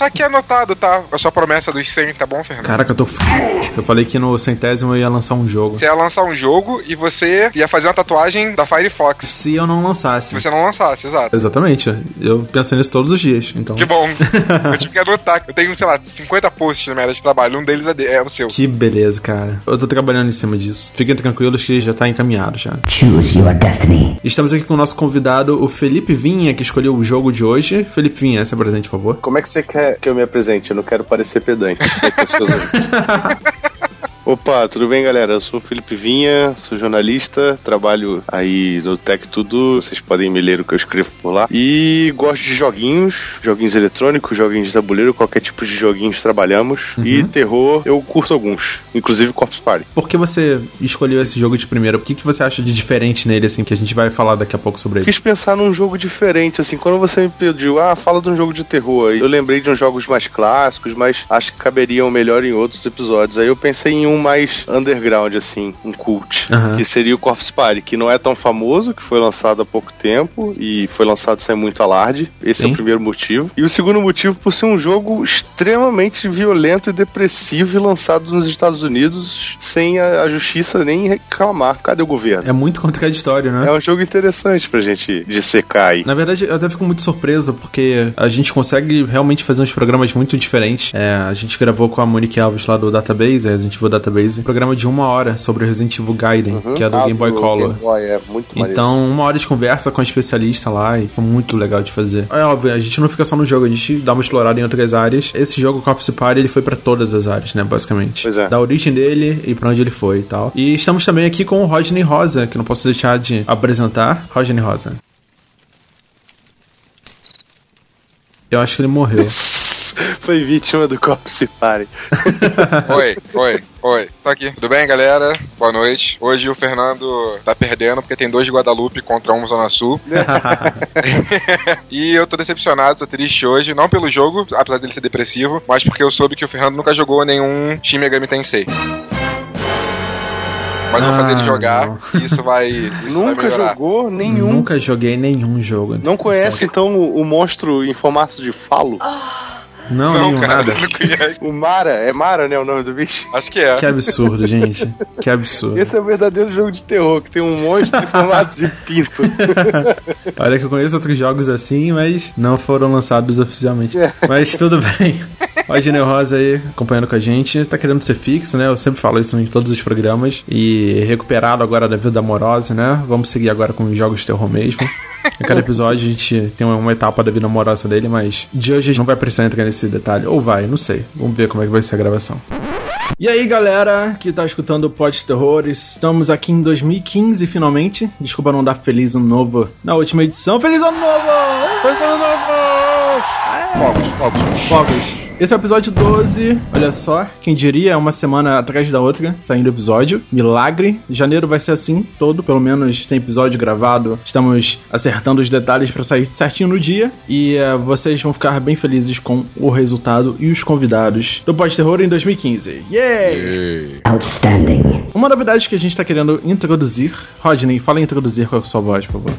Tá aqui anotado, tá? A sua promessa dos 100, tá bom, Fernando? Caraca, eu tô. f- Eu falei que no centésimo eu ia lançar um jogo. Você ia lançar um jogo e você ia fazer uma tatuagem da Firefox. Se eu não lançasse. Se você não lançasse, exato. Exatamente. Eu penso nisso todos os dias. Então. Que bom. eu tive que anotar. Eu tenho, sei lá, 50 posts na minha área de trabalho. Um deles é, de- é o seu. Que beleza, cara. Eu tô trabalhando em cima disso. Fiquem tranquilos que já tá encaminhado já. Choose your destiny. Estamos aqui com o nosso convidado, o Felipe Vinha, que escolheu o jogo de hoje. Felipe Vinha, se apresente, por favor. Como é que você quer que eu me apresente? Eu não quero parecer pedante. Opa, tudo bem, galera? Eu sou o Felipe Vinha, sou jornalista, trabalho aí no Tech Tudo, vocês podem me ler o que eu escrevo por lá. E gosto de joguinhos, joguinhos eletrônicos, joguinhos de tabuleiro, qualquer tipo de joguinhos trabalhamos. E terror, eu curto alguns, inclusive Corpse Party. Por que você escolheu esse jogo de primeira? O que, que você acha de diferente nele, assim, que a gente vai falar daqui a pouco sobre ele? Quis pensar num jogo diferente, assim, quando você me pediu, ah, fala de um jogo de terror, eu lembrei de uns jogos mais clássicos, mas acho que caberiam melhor em outros episódios. Aí eu pensei em um mais underground, assim, um cult, Aham. que seria o Corpse Party, que não é tão famoso, que foi lançado há pouco tempo e foi lançado sem muito alarde. Esse é Sim. o primeiro motivo. E o segundo motivo por ser um jogo extremamente violento e depressivo e lançado nos Estados Unidos sem a, a justiça nem reclamar. Cadê o governo? É muito contraditório, né? É um jogo interessante pra gente dissecar aí. Na verdade, eu até fico muito surpreso, porque a gente consegue realmente fazer uns programas muito diferentes. É, a gente gravou com a Monique Alves lá do Database, a gente viu o Database, um programa de uma hora sobre o Resident Evil Gaiden, que é do Ah, Game Boy do Color. Game Boy, é muito maneiro. Então, uma hora de conversa com a especialista lá e foi muito legal de fazer. É óbvio, a gente não fica só no jogo, a gente dá uma explorada em outras áreas. Esse jogo, Corpse Party, ele foi pra todas as áreas, né, basicamente. Pois é. Da origem dele e pra onde ele foi e tal. E estamos também aqui com o Rodney Rosa, que não posso deixar de apresentar. Rodney Rosa. Eu acho que ele morreu. Foi vítima do Corpse Party. Oi, oi, oi. Tô aqui. Tudo bem, galera? Boa noite. Hoje o Fernando tá perdendo porque tem dois de Guadalupe contra um Zona Sul. e eu tô decepcionado, tô triste hoje, não pelo jogo, apesar dele ser depressivo, mas porque eu soube que o Fernando nunca jogou nenhum Shin Megami Tensei. Mas eu vou fazer ele Ah, jogar não. e isso vai, isso vai Nunca melhorar. jogou nenhum. Nunca joguei nenhum jogo. Não conhece, então, o, o monstro em formato de falo? Não, Não, nenhum, cara, nada. não conhece. O Mara, é Mara, né, o nome do bicho? Acho que é. Que absurdo, gente. Que absurdo. Esse é o verdadeiro jogo de terror, que tem um monstro em formato de pinto. Olha que eu conheço outros jogos assim, mas não foram lançados oficialmente. É. Mas tudo bem. Ó, Gineu Rosa aí acompanhando com a gente. Tá querendo ser fixo, né? Eu sempre falo isso em todos os programas. E recuperado agora da vida amorosa, né? Vamos seguir agora com os jogos de terror mesmo. Em cada episódio a gente tem uma, uma etapa da vida amorosa dele, mas de hoje a gente não vai precisar entrar nesse detalhe. Ou vai, não sei. Vamos ver como é que vai ser a gravação. E aí, galera que tá escutando o Pod Terror, estamos aqui em 2015 finalmente. Desculpa não dar feliz ano novo na última edição. Feliz ano novo! Feliz ano novo! Fogos, fogos. Fogos. Esse é o episódio 12. Olha só, quem diria, é uma semana atrás da outra saindo episódio. Milagre. Janeiro vai ser assim todo, pelo menos tem episódio gravado. Estamos acertando os detalhes para sair certinho no dia. E eh, vocês vão ficar bem felizes com o resultado e os convidados do Pod Terror em 2015. Yay! Outstanding. Uma novidade que a gente tá querendo introduzir. Rodney, fala em introduzir com a sua voz, por favor.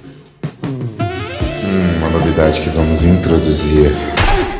Uma novidade que vamos introduzir.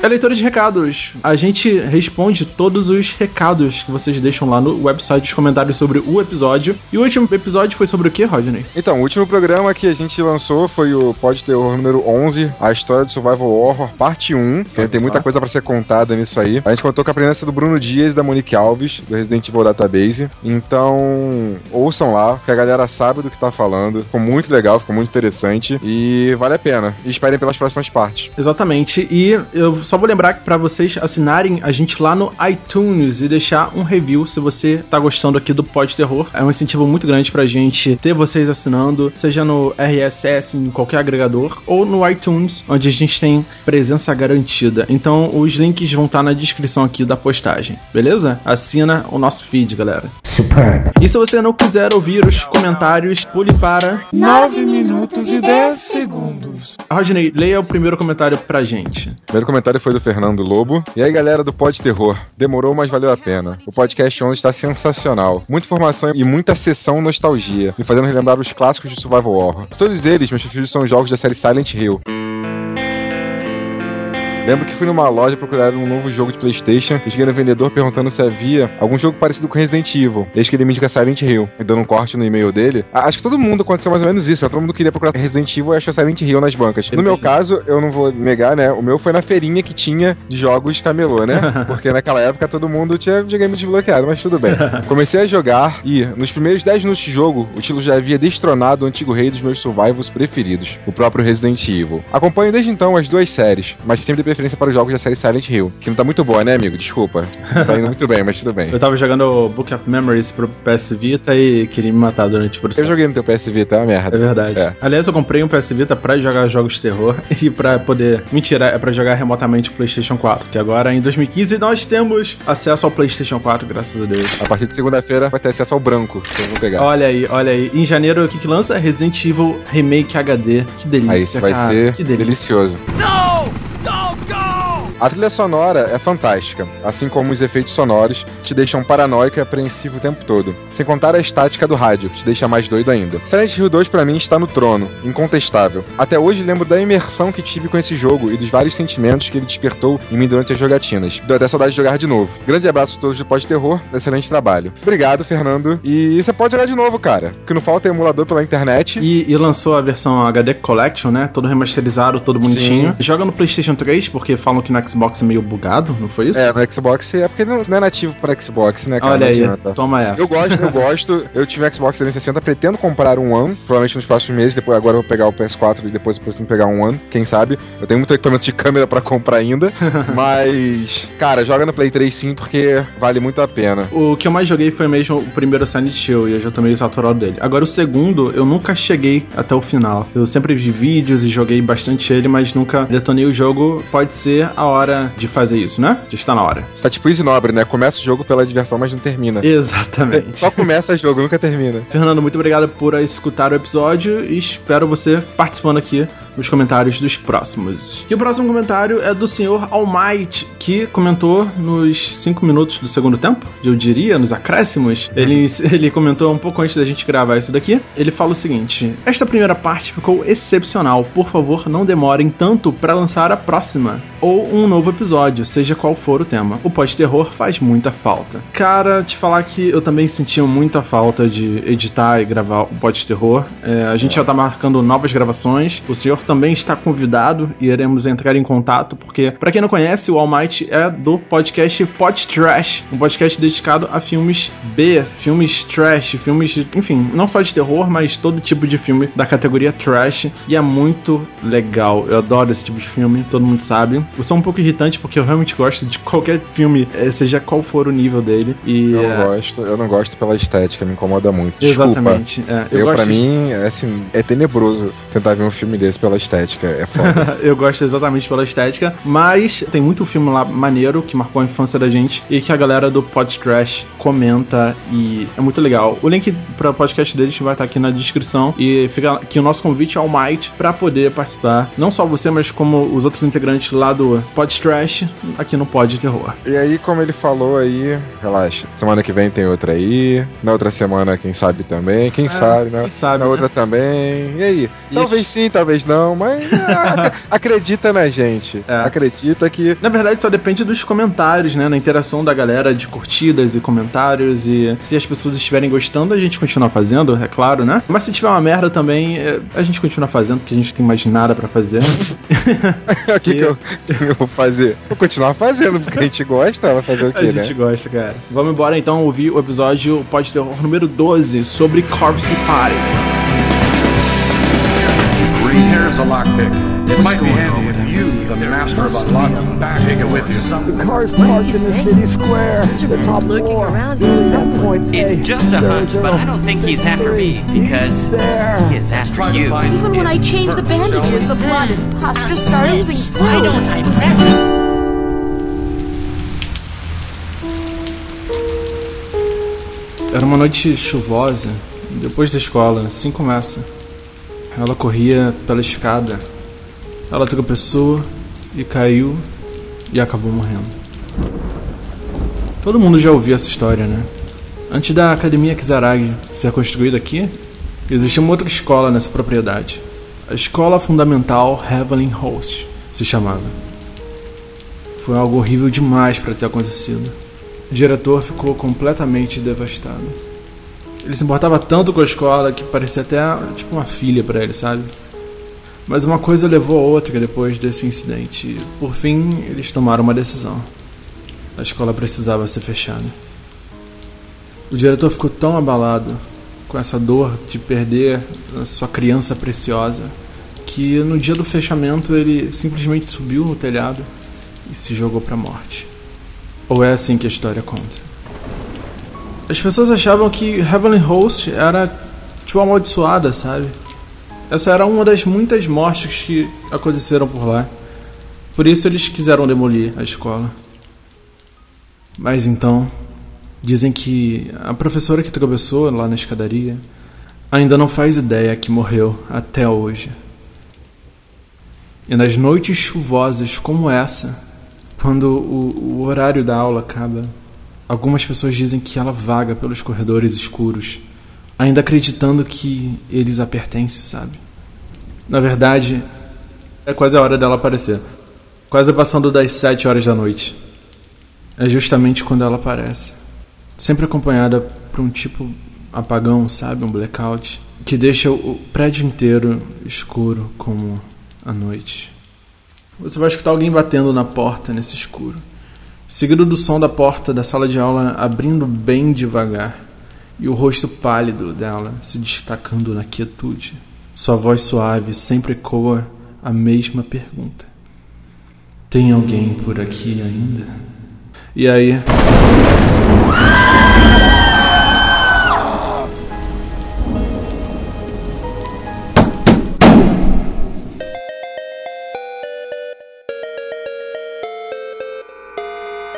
É leitura de recados. A gente responde todos os recados que vocês deixam lá no website, os comentários sobre o episódio. E o último episódio foi sobre o que, Rodney? Então, o último programa que a gente lançou foi o Pod Terror número 11, a história do Survival Horror, parte 1. Que tem muita coisa pra ser contada nisso aí. A gente contou com a presença do Bruno Dias e da Monique Alves, do Resident Evil Database. Então, ouçam lá, que a galera sabe do que tá falando. Ficou muito legal, ficou muito interessante. E vale a pena. E esperem pelas próximas partes. Exatamente. E eu só vou lembrar que para vocês assinarem a gente lá no iTunes e deixar um review se você tá gostando aqui do Pod Terror. É um incentivo muito grande pra gente ter vocês assinando, seja no RSS, em qualquer agregador, ou no iTunes, onde a gente tem presença garantida. Então os links vão estar na descrição aqui da postagem, beleza? Assina o nosso feed, galera. Superb. E se você não quiser ouvir os comentários, pule para 9 minutos e 10 segundos. Rodney, leia o primeiro comentário pra gente. O primeiro comentário foi do Fernando Lobo. E aí, galera do Pod Terror. Demorou, mas valeu a pena. O podcast 11 está sensacional. Muita informação e muita sessão nostalgia, me fazendo relembrar os clássicos de Survival Horror. Todos eles, meus preferidos são os jogos da série Silent Hill. Lembro que fui numa loja procurar um novo jogo de Playstation e cheguei no vendedor perguntando se havia algum jogo parecido com Resident Evil. Desde que ele me indica Silent Hill, e dando um corte no e-mail dele. Acho que todo mundo aconteceu mais ou menos isso, né? Todo mundo queria procurar Resident Evil e achou Silent Hill nas bancas. No meu caso, eu não vou negar, né? O meu foi na feirinha que tinha de jogos camelô, né? Porque naquela época todo mundo tinha videogame desbloqueado, mas tudo bem. Comecei a jogar e, nos primeiros 10 minutos de jogo, o Tilo já havia destronado o antigo rei dos meus survivals preferidos, o próprio Resident Evil. Acompanho desde então as duas séries, mas sempre preferência para os jogos da série Silent Hill, que não tá muito boa, né, amigo? Desculpa. Tá indo muito bem, mas tudo bem. Eu tava jogando o Book of Memories pro PS Vita e queria me matar durante o processo. Eu joguei no teu PS Vita, é uma merda. É verdade. É. Aliás, eu comprei um PS Vita pra jogar jogos de terror e pra poder. Mentira, é pra jogar remotamente o PlayStation 4. Que agora, em 2015, nós temos acesso ao PlayStation 4, graças a Deus. A partir de segunda-feira vai ter acesso ao branco, que eu vou pegar. Olha aí, olha aí. Em janeiro, o que, que lança? Resident Evil Remake HD. Que delícia, Aí isso vai cara. ser que delícia. delicioso. A trilha sonora é fantástica, assim como os efeitos sonoros, que te deixam paranoico e apreensivo o tempo todo. Sem contar a estática do rádio, que te deixa mais doido ainda. Silent Hill 2 pra mim está no trono, incontestável. Até hoje lembro da imersão que tive com esse jogo e dos vários sentimentos que ele despertou em mim durante as jogatinas. Deu até saudade de jogar de novo. Grande abraço a todos do Pós-Terror, excelente trabalho. Obrigado, Fernando. E você pode jogar de novo, cara. Que não falta é emulador pela internet. E, e lançou a versão HD Collection, né? Todo remasterizado, todo bonitinho. Joga no PlayStation 3, porque falam que no Xbox meio bugado, não foi isso? É, no Xbox é porque não é nativo para Xbox, né, cara? Olha aí, toma essa. Eu gosto, eu gosto. Eu tive Xbox 360, pretendo comprar um One, provavelmente nos próximos meses. Depois, agora eu vou pegar o PS4 e depois eu preciso pegar um One, quem sabe. Eu tenho muito equipamento de câmera pra comprar ainda. mas, cara, joga no Play 3 sim, porque vale muito a pena. O que eu mais joguei foi mesmo o primeiro Silent Hill, e eu já tô meio saturado dele. Agora, o segundo, eu nunca cheguei até o final. Eu sempre vi vídeos e joguei bastante ele, mas nunca detonei o jogo. Pode ser a hora de fazer isso, né? Já está na hora. Está tipo Easy Nobre, né? Começa o jogo pela diversão, mas não termina. Exatamente. Só começa o jogo, nunca termina. Fernando, muito obrigado por escutar o episódio e espero você participando aqui nos comentários dos próximos. E o próximo comentário é do senhor Almighty, que comentou nos 5 minutos do segundo tempo, eu diria, nos acréscimos. Ele, ele comentou um pouco antes da gente gravar isso daqui. Ele fala o seguinte: Esta primeira parte ficou excepcional. Por favor, não demorem tanto para lançar a próxima ou um novo episódio, seja qual for o tema. O pós-terror faz muita falta. Cara, te falar que eu também sentia muita falta de editar e gravar o pós-terror. É, a gente já tá marcando novas gravações. O senhor também está convidado e iremos entrar em contato, porque, para quem não conhece, o All Might é do podcast Pod Trash, um podcast dedicado a filmes B, filmes trash, filmes, de- enfim, não só de terror, mas todo tipo de filme da categoria trash. E é muito legal. Eu adoro esse tipo de filme, todo mundo sabe. Eu sou um pouco irritante porque eu realmente gosto de qualquer filme, eh, seja qual for o nível dele. E Eu é, não gosto, eu não gosto pela estética, me incomoda muito. Desculpa. Exatamente. é, Eu, pra de- mim, é assim, é tenebroso tentar ver um filme desse pela estética. É foda. eu gosto exatamente pela estética, mas tem muito filme lá maneiro que marcou a infância da gente e que a galera do Pod Trash comenta e é muito legal. O link para o podcast deles vai estar aqui na descrição e fica aqui o nosso convite ao Might para poder participar, não só você, mas como os outros integrantes lá do Pod Trash aqui no Pod Terror. e aí, como ele falou aí, relaxa. Semana que vem tem outra aí. Na outra semana, quem sabe também. Quem sabe, né? É, quem sabe, Na né? outra também. E aí? E talvez gente- sim, talvez não, mas ah, ac- acredita na gente. É. Acredita que. Na verdade, só depende dos comentários, né? Na interação da galera de curtidas e comentários. E se as pessoas estiverem gostando, a gente continua fazendo, é claro, né? Mas se tiver uma merda também, é, a gente continua fazendo, porque a gente tem mais nada pra fazer. o que, que, eu, que eu vou fazer? Vou continuar fazendo, porque a gente gosta, vai fazer o a quê, né? gente gosta, cara. Vamos embora então ouvir o episódio Pode Terror número 12 sobre Corpse Party. Here's a lockpick. It might be handy if you, the master of a unlocking, take it with you. The Cars parked in the city square. The top Looking floor. around, Really he's point It's A, just a hunch, zero, but I don't think he's after me because He's there. he is after Try to you. Even when I it change the bandages, the mm. blood and pus just start oozing through. Why don't I press it? Era uma noite chuvosa, depois da escola, assim começa. Ela corria pela escada. Ela tropeçou e caiu e acabou morrendo. Todo mundo já ouviu essa história, né? Antes da Academia Kizaragi ser construída aqui, existia uma outra escola nessa propriedade. A Escola Fundamental Heavenly Host se chamava. Foi algo horrível demais para ter acontecido. O diretor ficou completamente devastado. Ele se importava tanto com a escola que parecia até tipo uma filha para ele, sabe? Mas uma coisa levou a outra depois desse incidente. Por fim, eles tomaram uma decisão. A escola precisava ser fechada. O diretor ficou tão abalado com essa dor de perder a sua criança preciosa que no dia do fechamento ele simplesmente subiu no telhado e se jogou para a morte. Ou é assim que a história conta? As pessoas achavam que Heavenly Host era tipo amaldiçoada, sabe? Essa era uma das muitas mortes que aconteceram por lá. Por isso eles quiseram demolir a escola. Mas então, dizem que a professora que tropeçou lá na escadaria ainda não faz ideia que morreu até hoje. E nas noites chuvosas como essa, quando o, o horário da aula acaba, algumas pessoas dizem que ela vaga pelos corredores escuros, ainda acreditando que eles a pertencem, sabe? Na verdade, é quase a hora dela aparecer. Quase passando das sete horas da noite. É justamente quando ela aparece. Sempre acompanhada por um tipo apagão, sabe? Um blackout. Que deixa o prédio inteiro escuro como a noite. Você vai escutar alguém batendo na porta nesse escuro. Seguido do som da porta da sala de aula abrindo bem devagar. E o rosto pálido dela se destacando na quietude. Sua voz suave sempre ecoa a mesma pergunta: Tem alguém por aqui ainda? E aí?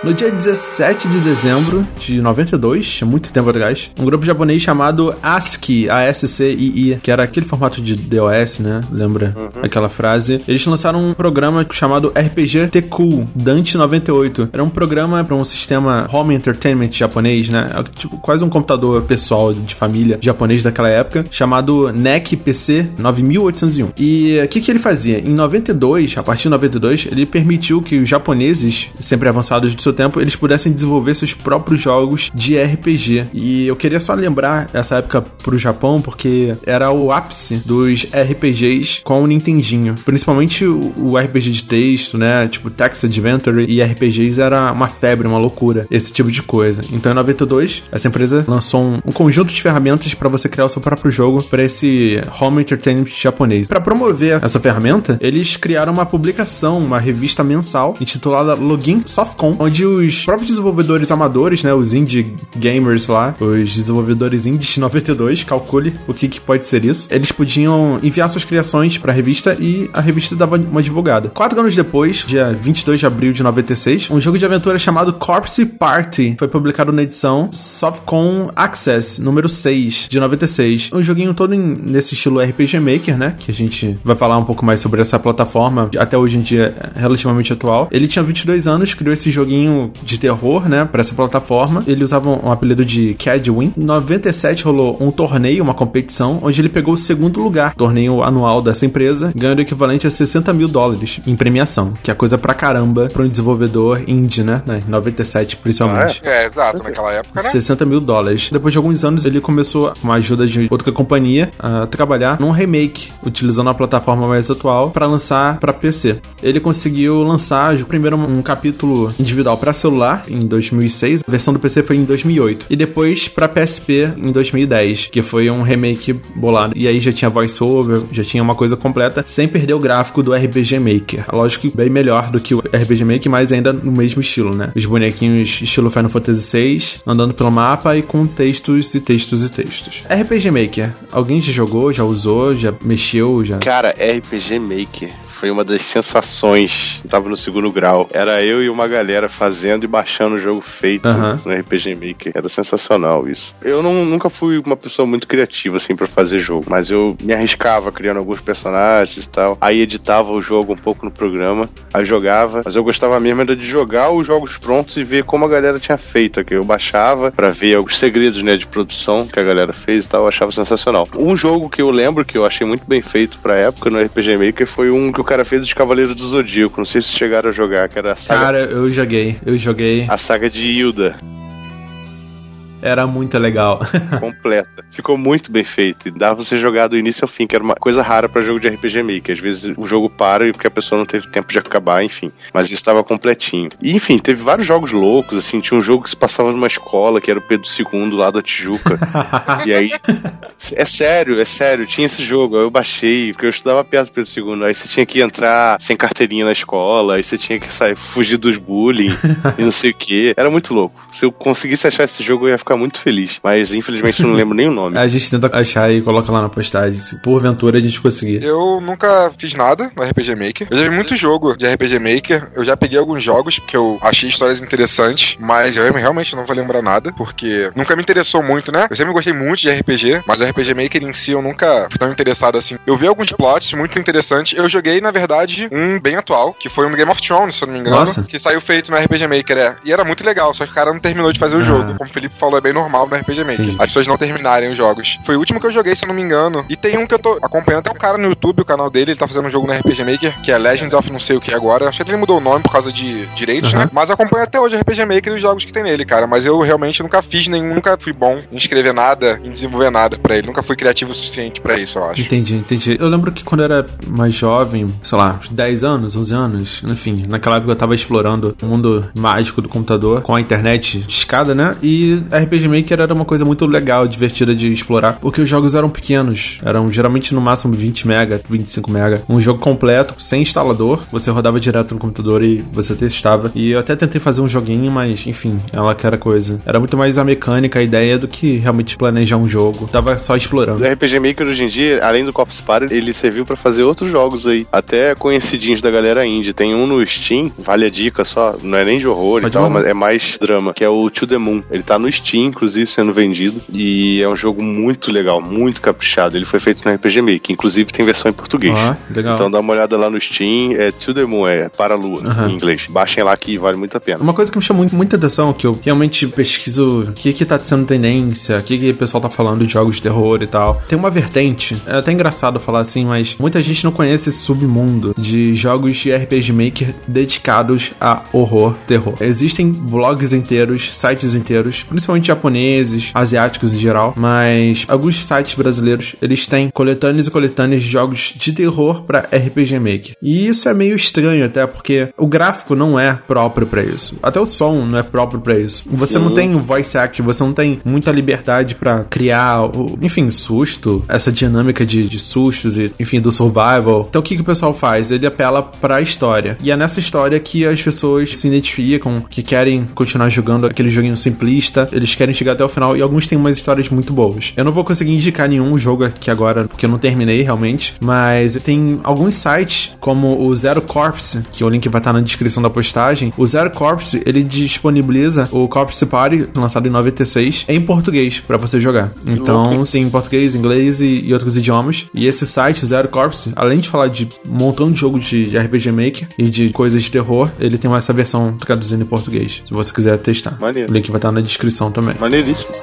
No dia 17 de dezembro de 92, muito tempo atrás, um grupo japonês chamado ASCII, A-S-C-I-I, que era aquele formato de DOS, né? Lembra uhum. aquela frase? Eles lançaram um programa chamado RPG T-Cool Dante 98. Era um programa para um sistema home entertainment japonês, né? Tipo, quase um computador pessoal de família japonês daquela época, chamado NEC PC 9801. E o que, que ele fazia? Em 92, a partir de 92, ele permitiu que os japoneses, sempre avançados do seu tempo, eles pudessem desenvolver seus próprios jogos de RPG. E eu queria só lembrar essa época pro Japão, porque era o ápice dos RPGs com o Nintendinho. Principalmente o, RPG de texto, né? Tipo Text Adventure e RPGs era uma febre, uma loucura. Esse tipo de coisa. Então em 92, essa empresa lançou um, um conjunto de ferramentas para você criar o seu próprio jogo para esse home entertainment japonês. Para promover essa ferramenta, eles criaram uma publicação, uma revista mensal intitulada Login Softcom, onde onde os próprios desenvolvedores amadores, né, os indie gamers lá, os desenvolvedores indies 92, calcule o que, que pode ser isso, eles podiam enviar suas criações para a revista e a revista dava uma divulgada. Quatro anos depois, dia 22 de abril de 96, um jogo de aventura chamado Corpse Party foi publicado na edição Softcom Access número 6 de 96. Um joguinho todo em, nesse estilo RPG Maker, né, que a gente vai falar um pouco mais sobre essa plataforma, até hoje em dia relativamente atual. Ele tinha 22 anos, criou esse joguinho joguinho de terror, né, para essa plataforma. Ele usava um apelido de Cadwin. Em 97 rolou um torneio, uma competição, onde ele pegou o segundo lugar, torneio anual dessa empresa, ganhando o equivalente a 60 mil dólares em premiação, que é coisa pra caramba pra um desenvolvedor indie, né, né 97 principalmente. Ah, é? é, exato, naquela época, né? 60 mil dólares. Depois de alguns anos, ele começou, com a ajuda de outra companhia, a trabalhar num remake, utilizando a plataforma mais atual para lançar para PC. Ele conseguiu lançar primeiro um capítulo individual para celular em 2006, a versão do PC foi em 2008 e depois para PSP em 2010, que foi um remake bolado. E aí já tinha voiceover, já tinha uma coisa completa, sem perder o gráfico do RPG Maker. Lógico que bem melhor do que o RPG Maker, mas ainda no mesmo estilo, né? Os bonequinhos estilo Final Fantasy VI, andando pelo mapa e com textos e textos e textos. RPG Maker, alguém já jogou, já usou, já mexeu, já? Cara, RPG Maker foi uma das sensações. Tava no segundo grau. Era eu e uma galera fazendo e baixando o jogo feito uhum. no RPG Maker. Era sensacional isso. Eu não, nunca fui uma pessoa muito criativa, assim, para fazer jogo, mas eu me arriscava criando alguns personagens e tal. Aí editava o jogo um pouco no programa, aí jogava, mas eu gostava mesmo era de jogar os jogos prontos e ver como a galera tinha feito. Aqui. Eu baixava para ver os segredos, né, de produção que a galera fez e tal, eu achava sensacional. Um jogo que eu lembro que eu achei muito bem feito pra época no RPG Maker foi um que o cara fez dos Cavaleiros do Zodíaco. Não sei se chegaram a jogar, que era a saga, Cara, eu joguei, eu joguei. a saga de Hilda. Era muito legal. completa. Ficou muito bem feito. E pra você jogar do início ao fim, que era uma coisa rara pra jogo de RPG Maker. Às vezes o jogo para e porque a pessoa não teve tempo de acabar, enfim. Mas estava completinho. E enfim, teve vários jogos loucos, assim. Tinha um jogo que se passava numa escola, que era o Pedro II lá da Tijuca. e aí. É sério, é sério. Tinha esse jogo. Aí eu baixei, porque eu estudava perto do Pedro II. Aí você tinha que entrar sem carteirinha na escola, aí você tinha que sair, fugir dos bullying e não sei o que. Era muito louco. Se eu conseguisse achar esse jogo, eu ia ficar muito feliz. Mas infelizmente eu não lembro nem o nome. A gente tenta achar e coloca lá na postagem. Se porventura a gente conseguir. Eu nunca fiz nada no RPG Maker. Eu já vi muito jogo de RPG Maker. Eu já peguei alguns jogos porque eu achei histórias interessantes, mas eu realmente não vou lembrar nada, porque nunca me interessou muito, né? Eu sempre gostei muito de RPG, mas o RPG Maker em si eu nunca fui tão interessado assim. Eu vi alguns plots muito interessantes. Eu joguei, na verdade, um bem atual, que foi um Game of Thrones, se eu não me engano, Nossa. que saiu feito no RPG Maker, é. E era muito legal, só que o cara não terminou de fazer o Ah. jogo. Como o Felipe falou, é bem normal no RPG Maker. Entendi. As pessoas não terminarem os jogos. Foi o último que eu joguei, se eu não me engano. E tem um que eu tô acompanhando, até um cara no YouTube, o canal dele, ele tá fazendo um jogo no RPG Maker, que é Legends of não sei o que agora. Acho que ele mudou o nome por causa de direitos, Uhum. né? Mas acompanho até hoje o RPG Maker e os jogos que tem nele, cara. Mas eu realmente nunca fiz nenhum, nunca fui bom em escrever nada, em desenvolver nada pra ele. Nunca fui criativo o suficiente pra isso, eu acho. Entendi, entendi. Eu lembro que quando eu era mais jovem, sei lá, uns 10 anos, 11 anos, enfim, naquela época eu tava explorando o mundo mágico do computador com a internet de escada, né? E RPG Maker era uma coisa muito legal, divertida de explorar, porque os jogos eram pequenos, eram geralmente no máximo 20 mega, 25 mega. Um jogo completo, sem instalador, você rodava direto no computador e você testava. E eu até tentei fazer um joguinho, mas enfim, ela que era coisa. Era muito mais a mecânica, a ideia do que realmente planejar um jogo. Tava só explorando. O RPG Maker hoje em dia, além do Corpus Party, ele serviu pra fazer outros jogos aí, até conhecidinhos da galera indie. Tem um no Steam, vale a dica só, não é nem de horror Pode e tal, mas é mais drama, que é o To The Moon. Ele tá no Steam, inclusive, sendo vendido, e é um jogo muito legal, muito caprichado. Ele foi feito no RPG Maker, inclusive tem versão em português. Ah, legal. Então dá uma olhada lá no Steam, é To The Moon, é para a lua, Aham. em inglês. Baixem lá que vale muito a pena. Uma coisa que me chamou muito, muita atenção, que eu realmente pesquiso o que que tá sendo tendência, o que que o pessoal tá falando de jogos de terror e tal. Tem uma vertente, é até engraçado falar assim, mas muita gente não conhece esse submundo de jogos de RPG Maker dedicados a horror, terror. Existem blogs inteiros, sites inteiros, principalmente japoneses, asiáticos em geral, mas alguns sites brasileiros, eles têm coletâneas e coletâneas de jogos de terror pra RPG Maker. E isso é meio estranho até, porque o gráfico não é próprio pra isso. Até o som não é próprio pra isso. Você não tem voice act, você não tem muita liberdade pra criar, enfim, susto, essa dinâmica de, de sustos e, enfim, do survival. Então o que, que o pessoal faz? Ele apela pra história. E é nessa história que as pessoas se identificam, que querem continuar jogando aquele joguinho simplista, eles querem chegar até o final e alguns têm umas histórias muito boas. Eu não vou conseguir indicar nenhum jogo aqui agora, porque eu não terminei realmente, mas tem alguns sites, como o Zero Corpse, que o link vai estar na descrição da postagem. O Zero Corpse, ele disponibiliza o Corpse Party, lançado em 96, em português, pra você jogar. Então, sim, em português, inglês e, e outros idiomas. E esse site, o Zero Corpse, além de falar de um montão de jogos de, de RPG Maker e de coisas de terror, ele tem essa versão traduzida em português, se você quiser testar. Maneiro. O link vai estar na descrição também. Maneiríssimo.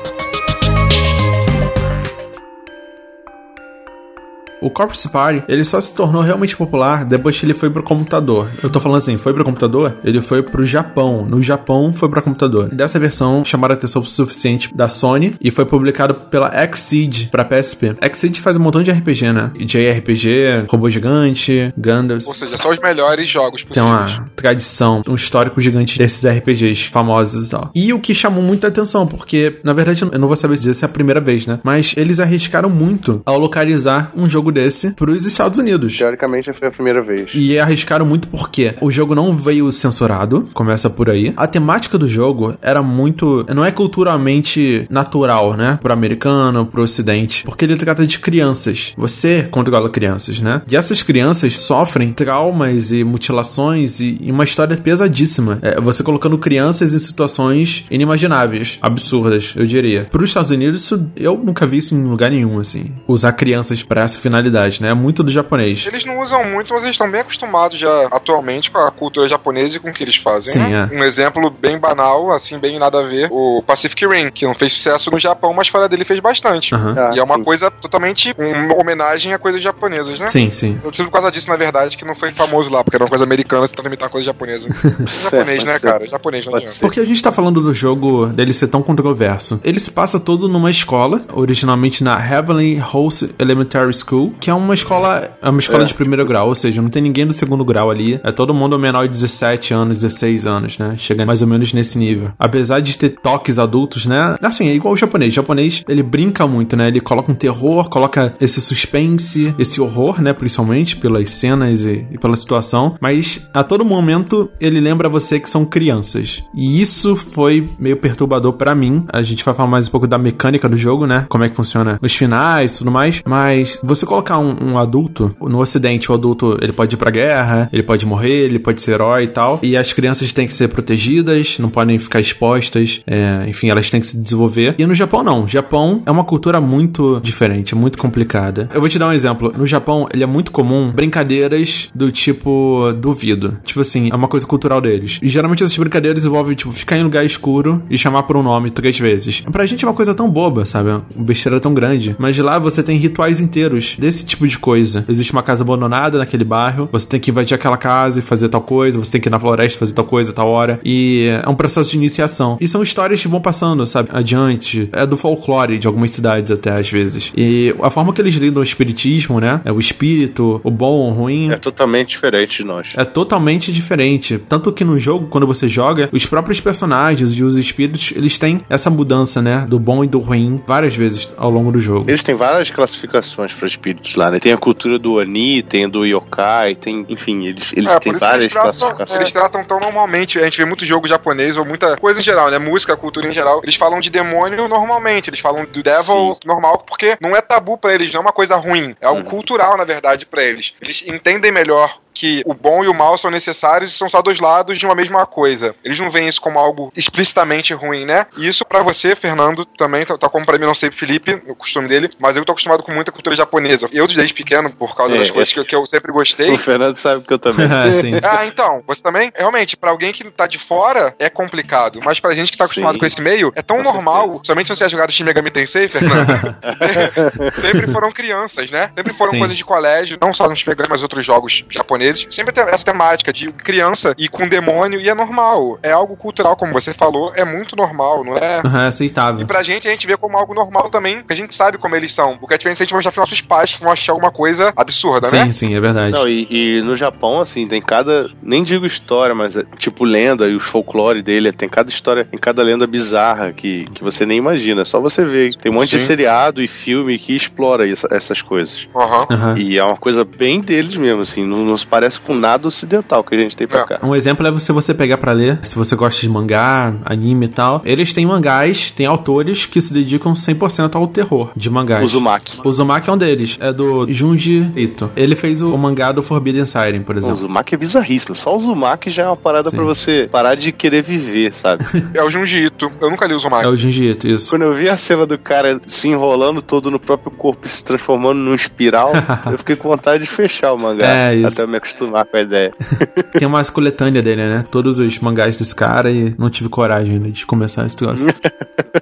O Corpse Party, ele só se tornou realmente popular depois que ele foi pro computador. Eu tô falando assim, foi pro computador? Ele foi pro Japão. No Japão, foi pra computador. Dessa versão, chamaram a atenção suficiente da Sony e foi publicado pela Xseed pra PSP. Xseed faz um montão de RPG, né? JRPG, Robô Gigante, Gundams. Ou seja, só os melhores jogos Tem possíveis. uma tradição, um histórico gigante desses RPGs famosos e tal. E o que chamou muita atenção, porque, na verdade, eu não vou saber se essa é a primeira vez, né? Mas eles arriscaram muito ao localizar um jogo desse pros Estados Unidos. Teoricamente foi a primeira vez. E arriscaram muito porque o jogo não veio censurado, começa por aí. A temática do jogo era muito. Não é culturalmente natural, né? Pro americano, pro ocidente. Porque ele trata de crianças. Você controla crianças, né? E essas crianças sofrem traumas e mutilações e, e uma história pesadíssima. É, você colocando crianças em situações inimagináveis, absurdas, eu diria. Para os Estados Unidos, isso, eu nunca vi isso em lugar nenhum, assim. Usar crianças para essa finalidade né? É muito do japonês. Eles não usam muito, mas eles estão bem acostumados já atualmente com a cultura japonesa e com o que eles fazem. Sim, né? é. Um exemplo bem banal, assim, bem nada a ver, o Pacific Rim, que não fez sucesso no Japão, mas fora dele fez bastante. Ah, e é uma sim. coisa totalmente uma homenagem a coisas japonesas, né? Sim, sim. Eu sinto por causa disso, na verdade, que não foi famoso lá, porque era uma coisa americana, você tenta imitar uma coisa japonesa. japonês, né, pode ser. cara? Japonês, não Pode adianta. ser. Porque a gente tá falando do jogo dele ser tão controverso. Ele se passa todo numa escola, originalmente na Heavenly Host Elementary School, que é uma escola, é uma escola É. de primeiro grau, ou seja, não tem ninguém do segundo grau ali. É todo mundo menor de 17 anos, 16 anos, né? Chegando mais ou menos nesse nível. Apesar de ter toques adultos, né? Assim, é igual o japonês. O japonês, ele brinca muito, né? Ele coloca um terror, coloca esse suspense, esse horror, né? Principalmente pelas cenas e, e pela situação. Mas a todo momento ele lembra você que são crianças. E isso foi meio perturbador pra mim. A gente vai falar mais um pouco da mecânica do jogo, né? Como é que funciona os finais e tudo mais. Mas você colocar um, um adulto, no ocidente, o adulto ele pode ir pra guerra, ele pode morrer, ele pode ser herói e tal. E as crianças têm que ser protegidas, não podem ficar expostas. é, enfim, elas têm que se desenvolver. E no Japão, não. O Japão é uma cultura muito diferente, muito complicada. Eu vou te dar um exemplo. No Japão, ele é muito comum brincadeiras do tipo duvido. Tipo assim, é uma coisa cultural deles. E geralmente essas brincadeiras envolvem, tipo, ficar em lugar escuro e chamar por um nome três vezes. Pra gente é uma coisa tão boba, sabe? Uma besteira tão grande. Mas lá você tem rituais inteiros desse tipo de coisa. Existe uma casa abandonada naquele bairro, você tem que invadir aquela casa e fazer tal coisa, você tem que ir na floresta fazer tal coisa, tal hora. E é um processo de iniciação. E são histórias que vão passando, sabe? Adiante. É do folclore de algumas cidades até, às vezes. E a forma que eles lidam o espiritismo, né? É o espírito, o bom, o ruim. É totalmente diferente de nós. É totalmente diferente. Tanto que no jogo, quando você joga, os próprios personagens e os espíritos, eles têm essa mudança, né? Do bom e do ruim várias vezes ao longo do jogo. Eles têm várias classificações para espíritos lá, né? Tem a cultura do Oni, tem do Yokai, tem. Enfim, eles, eles É, têm várias eles tratam, classificações. eles tratam tão normalmente. A gente vê muito jogo japonês ou muita coisa em geral, né? Música, cultura em geral. Eles falam de demônio normalmente. Eles falam do devil Sim. normal porque não é tabu pra eles, não é uma coisa ruim. É algo Uhum. cultural, na verdade, pra eles. Eles entendem melhor que o bom e o mal são necessários e são só dois lados de uma mesma coisa. Eles não veem isso como algo explicitamente ruim, né? E isso pra você, Fernando, também, tá, tá como pra mim, não sei, Felipe, o costume dele, mas eu tô acostumado com muita cultura japonesa. Eu desde pequeno, por causa É, das coisas é. que, eu- que eu sempre gostei, O Fernando sabe que eu também. É, sim. ah, então, você também? Realmente, pra alguém que tá de fora, é complicado. Mas pra gente que tá acostumado Sim. com esse meio, é tão Com normal. certeza. Somente se você já jogado Shin Megami Tensei, Fernando. sempre foram crianças, né? Sempre foram Sim. coisas de colégio, não só no Shin Megami, mas outros jogos japoneses. Sempre tem essa temática de criança e com demônio, e é normal. É algo cultural, como você falou, é muito normal, não é? Aham, é aceitável. E pra gente, a gente vê como algo normal também, porque a gente sabe como eles são. O que é diferente se a gente mostrar pros nossos pais que vão achar alguma coisa absurda, né? Sim, sim, é verdade. Não, e, e no Japão, assim, tem cada. Nem digo história, mas é tipo lenda e os folclore dele. Tem cada história, tem cada lenda bizarra que, que você nem imagina. É só você ver. Tem um monte de Sim. seriado e filme que explora essa- essas coisas. Aham. Aham. E é uma coisa bem deles mesmo, assim. Não, não se parece com nada ocidental que a gente tem pra É. cá. Um exemplo é você, você pegar pra ler, se você gosta de mangá, anime e tal. Eles têm mangás, tem autores que se dedicam 100% ao terror de mangás. Uzumaki. O Uzumaki é um deles, é do Junji Ito. Ele fez o, o mangá do Forbidden Siren, por O exemplo. Uzumaki é bizarríssimo. Só o Uzumaki já é uma parada pra você parar de querer viver, sabe? É o Junji Ito. Eu nunca li o É Uzumaki. o Junji Ito, isso. Quando eu vi a cena do cara se enrolando todo no próprio corpo e se transformando num espiral, eu fiquei com vontade de fechar o mangá. É, isso. Até acostumar com a ideia. Tem uma coletânea dele, né? Todos os mangás desse cara e não tive coragem ainda de começar esse negócio.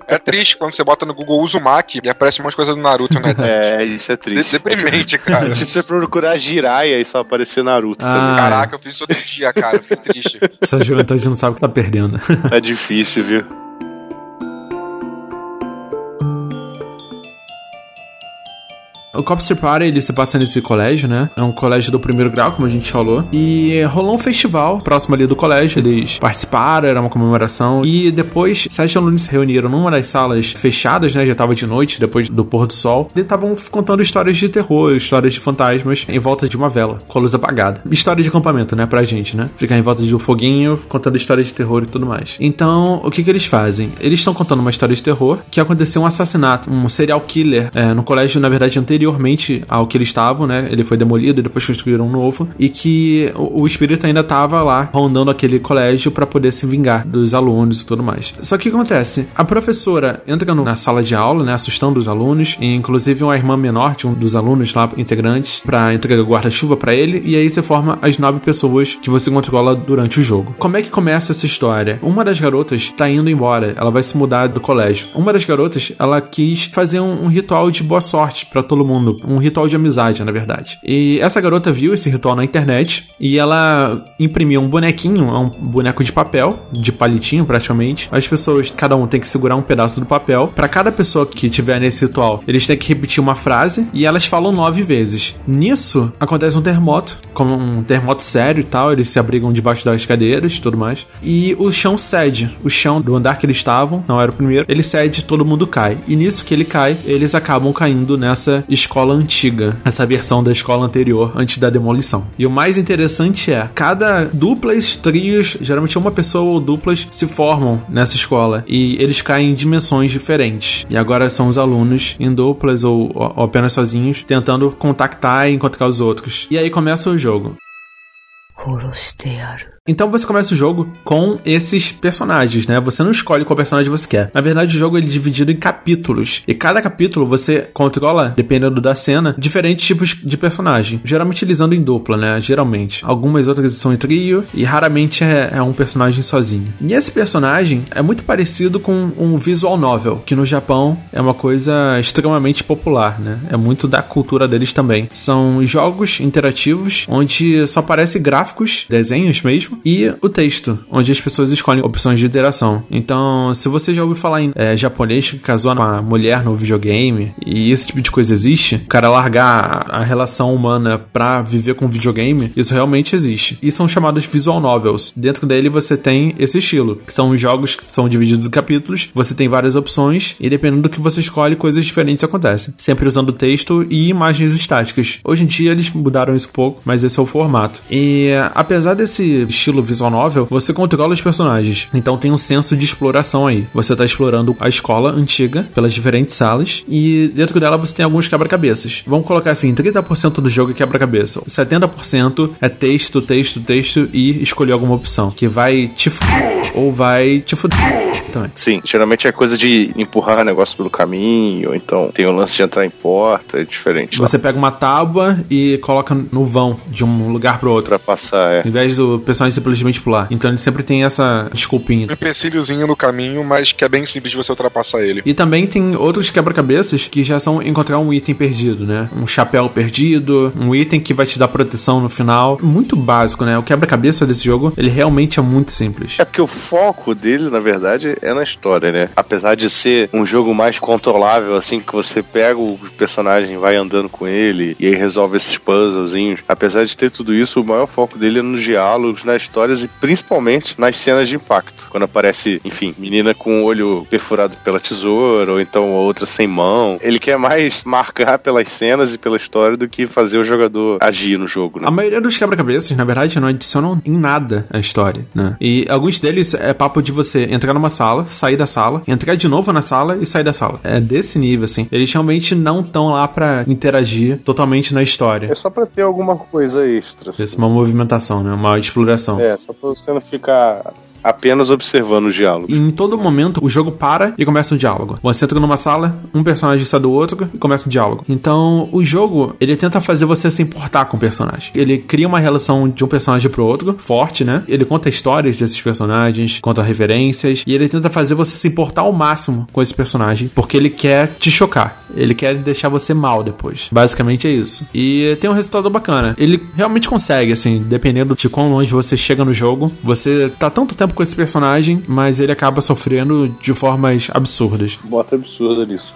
É triste quando você bota no Google Uzumaki e aparece um monte de coisa do Naruto, né? É, isso é De- triste. Deprimente, cara. Tipo você procurar Jiraiya e só aparecer Naruto Ah. também. Caraca, eu fiz isso todo dia, cara. Fiquei triste. Essa juventude não sabe o que tá perdendo. Tá difícil, viu? O Copster Party, ele se passa nesse colégio, né? É um colégio do primeiro grau, como a gente falou. E rolou um festival próximo ali do colégio. Eles participaram, era uma comemoração. E depois, sete alunos se reuniram numa das salas fechadas, né? Já tava de noite, depois do pôr do sol. E estavam contando histórias de terror, histórias de fantasmas em volta de uma vela, com a luz apagada. História de acampamento, né? Pra gente, né? Ficar em volta de um foguinho, contando histórias de terror e tudo mais. Então, o que que eles fazem? Eles estão contando uma história de terror que aconteceu um assassinato, um serial killer, é, no colégio, na verdade, anterior anteriormente ao que eles estavam, né? Ele foi demolido e depois construíram um novo. E que o, o espírito ainda tava lá rondando aquele colégio para poder se vingar dos alunos e tudo mais. Só que o que acontece? A professora entra na sala de aula, né? Assustando os alunos. E, inclusive uma irmã menor de um dos alunos lá, integrantes, pra entregar guarda-chuva pra ele. E aí você forma as nove pessoas que você controla durante o jogo. Como é que começa essa história? Uma das garotas tá indo embora. Ela vai se mudar do colégio. Uma das garotas, ela quis fazer um, um ritual de boa sorte pra todo mundo. Um ritual de amizade, na verdade. E essa garota viu esse ritual na internet e ela imprimiu um bonequinho, um boneco de papel, de palitinho praticamente. As pessoas, cada um tem que segurar um pedaço do papel. Pra cada pessoa que tiver nesse ritual, eles têm que repetir uma frase e elas falam nove vezes. Nisso, acontece um terremoto, como um terremoto sério e tal. Eles se abrigam debaixo das cadeiras e tudo mais. E o chão cede. O chão do andar que eles estavam, não era o primeiro, ele cede todo mundo cai. E nisso que ele cai, eles acabam caindo nessa escola antiga, essa versão da escola anterior, antes da demolição. E o mais interessante é, cada duplas, trios, geralmente uma pessoa ou duplas se formam nessa escola e eles caem em dimensões diferentes. E agora são os alunos em duplas ou, ou apenas sozinhos tentando contactar e encontrar os outros. E aí começa o jogo. Então você começa o jogo com esses personagens, né? Você não escolhe qual personagem você quer. Na verdade, o jogo ele é dividido em capítulos. E cada capítulo você controla, dependendo da cena, diferentes tipos de personagem. Geralmente utilizando em dupla, né? Geralmente. Algumas outras são em trio e raramente é, é um personagem sozinho. E esse personagem é muito parecido com um visual novel, que no Japão é uma coisa extremamente popular, né? É muito da cultura deles também. São jogos interativos onde só aparece gráficos, desenhos mesmo, e o texto, onde as pessoas escolhem opções de interação. Então, se você já ouviu falar em é, japonês que casou uma mulher no videogame e esse tipo de coisa existe, o cara largar a, relação humana pra viver com videogame, isso realmente existe. E são chamados visual novels. Dentro dele você tem esse estilo, que são jogos que são divididos em capítulos, você tem várias opções e dependendo do que você escolhe, coisas diferentes acontecem. Sempre usando texto e imagens estáticas. Hoje em dia eles mudaram isso um pouco, mas esse é o formato. E apesar desse estilo visual novel, você controla os personagens. Então tem um senso de exploração aí. Você tá explorando a escola antiga pelas diferentes salas e dentro dela você tem alguns quebra-cabeças. Vamos colocar assim, 30% do jogo é quebra-cabeça. 70% é texto, texto, texto e escolher alguma opção que vai te f... ou vai te fuder também. Sim, geralmente é coisa de empurrar negócio pelo caminho, ou então tem o lance de entrar em porta, é diferente. lá. Você pega uma tábua e coloca no vão de um lugar pro outro. Pra passar, é. Em vez do personagem simplesmente pular. Então ele sempre tem essa desculpinha. Um empecilhozinho no caminho, mas que é bem simples de você ultrapassar ele. E também tem outros quebra-cabeças que já são encontrar um item perdido, né? Um chapéu perdido, um item que vai te dar proteção no final. Muito básico, né? O quebra-cabeça desse jogo, ele realmente é muito simples. É porque o foco dele, na verdade, é na história, né? Apesar de ser um jogo mais controlável, assim, que você pega o personagem, vai andando com ele e aí resolve esses puzzlezinhos. Apesar de ter tudo isso, o maior foco dele é nos diálogos, nas histórias e principalmente nas cenas de impacto. Quando aparece, enfim, menina com o olho perfurado pela tesoura, ou então outra sem mão. Ele quer mais marcar pelas cenas e pela história do que fazer o jogador agir no jogo, né? A maioria dos quebra-cabeças, na verdade, não adicionam em nada a história, né? E alguns deles é papo de você entrar numa sala, sair da sala, entrar de novo na sala e sair da sala. É desse nível, assim. Eles realmente não estão lá pra interagir totalmente na história. É só pra ter alguma coisa extra. assim. Isso é uma movimentação, né? Uma exploração. É, só pra você não ficar apenas observando o diálogo. Em todo momento o jogo para e começa um diálogo. Você entra numa sala, um personagem sai do outro e começa um diálogo. Então o jogo ele tenta fazer você se importar com o personagem. Ele cria uma relação de um personagem pro outro, forte, né? Ele conta histórias desses personagens, conta referências e ele tenta fazer você se importar ao máximo com esse personagem, porque ele quer te chocar. Ele quer deixar você mal depois. Basicamente é isso. E tem um resultado bacana. Ele realmente consegue, assim, dependendo de quão longe você chega no jogo, você tá tanto tempo com esse personagem, mas ele acaba sofrendo de formas absurdas. Bota absurda nisso.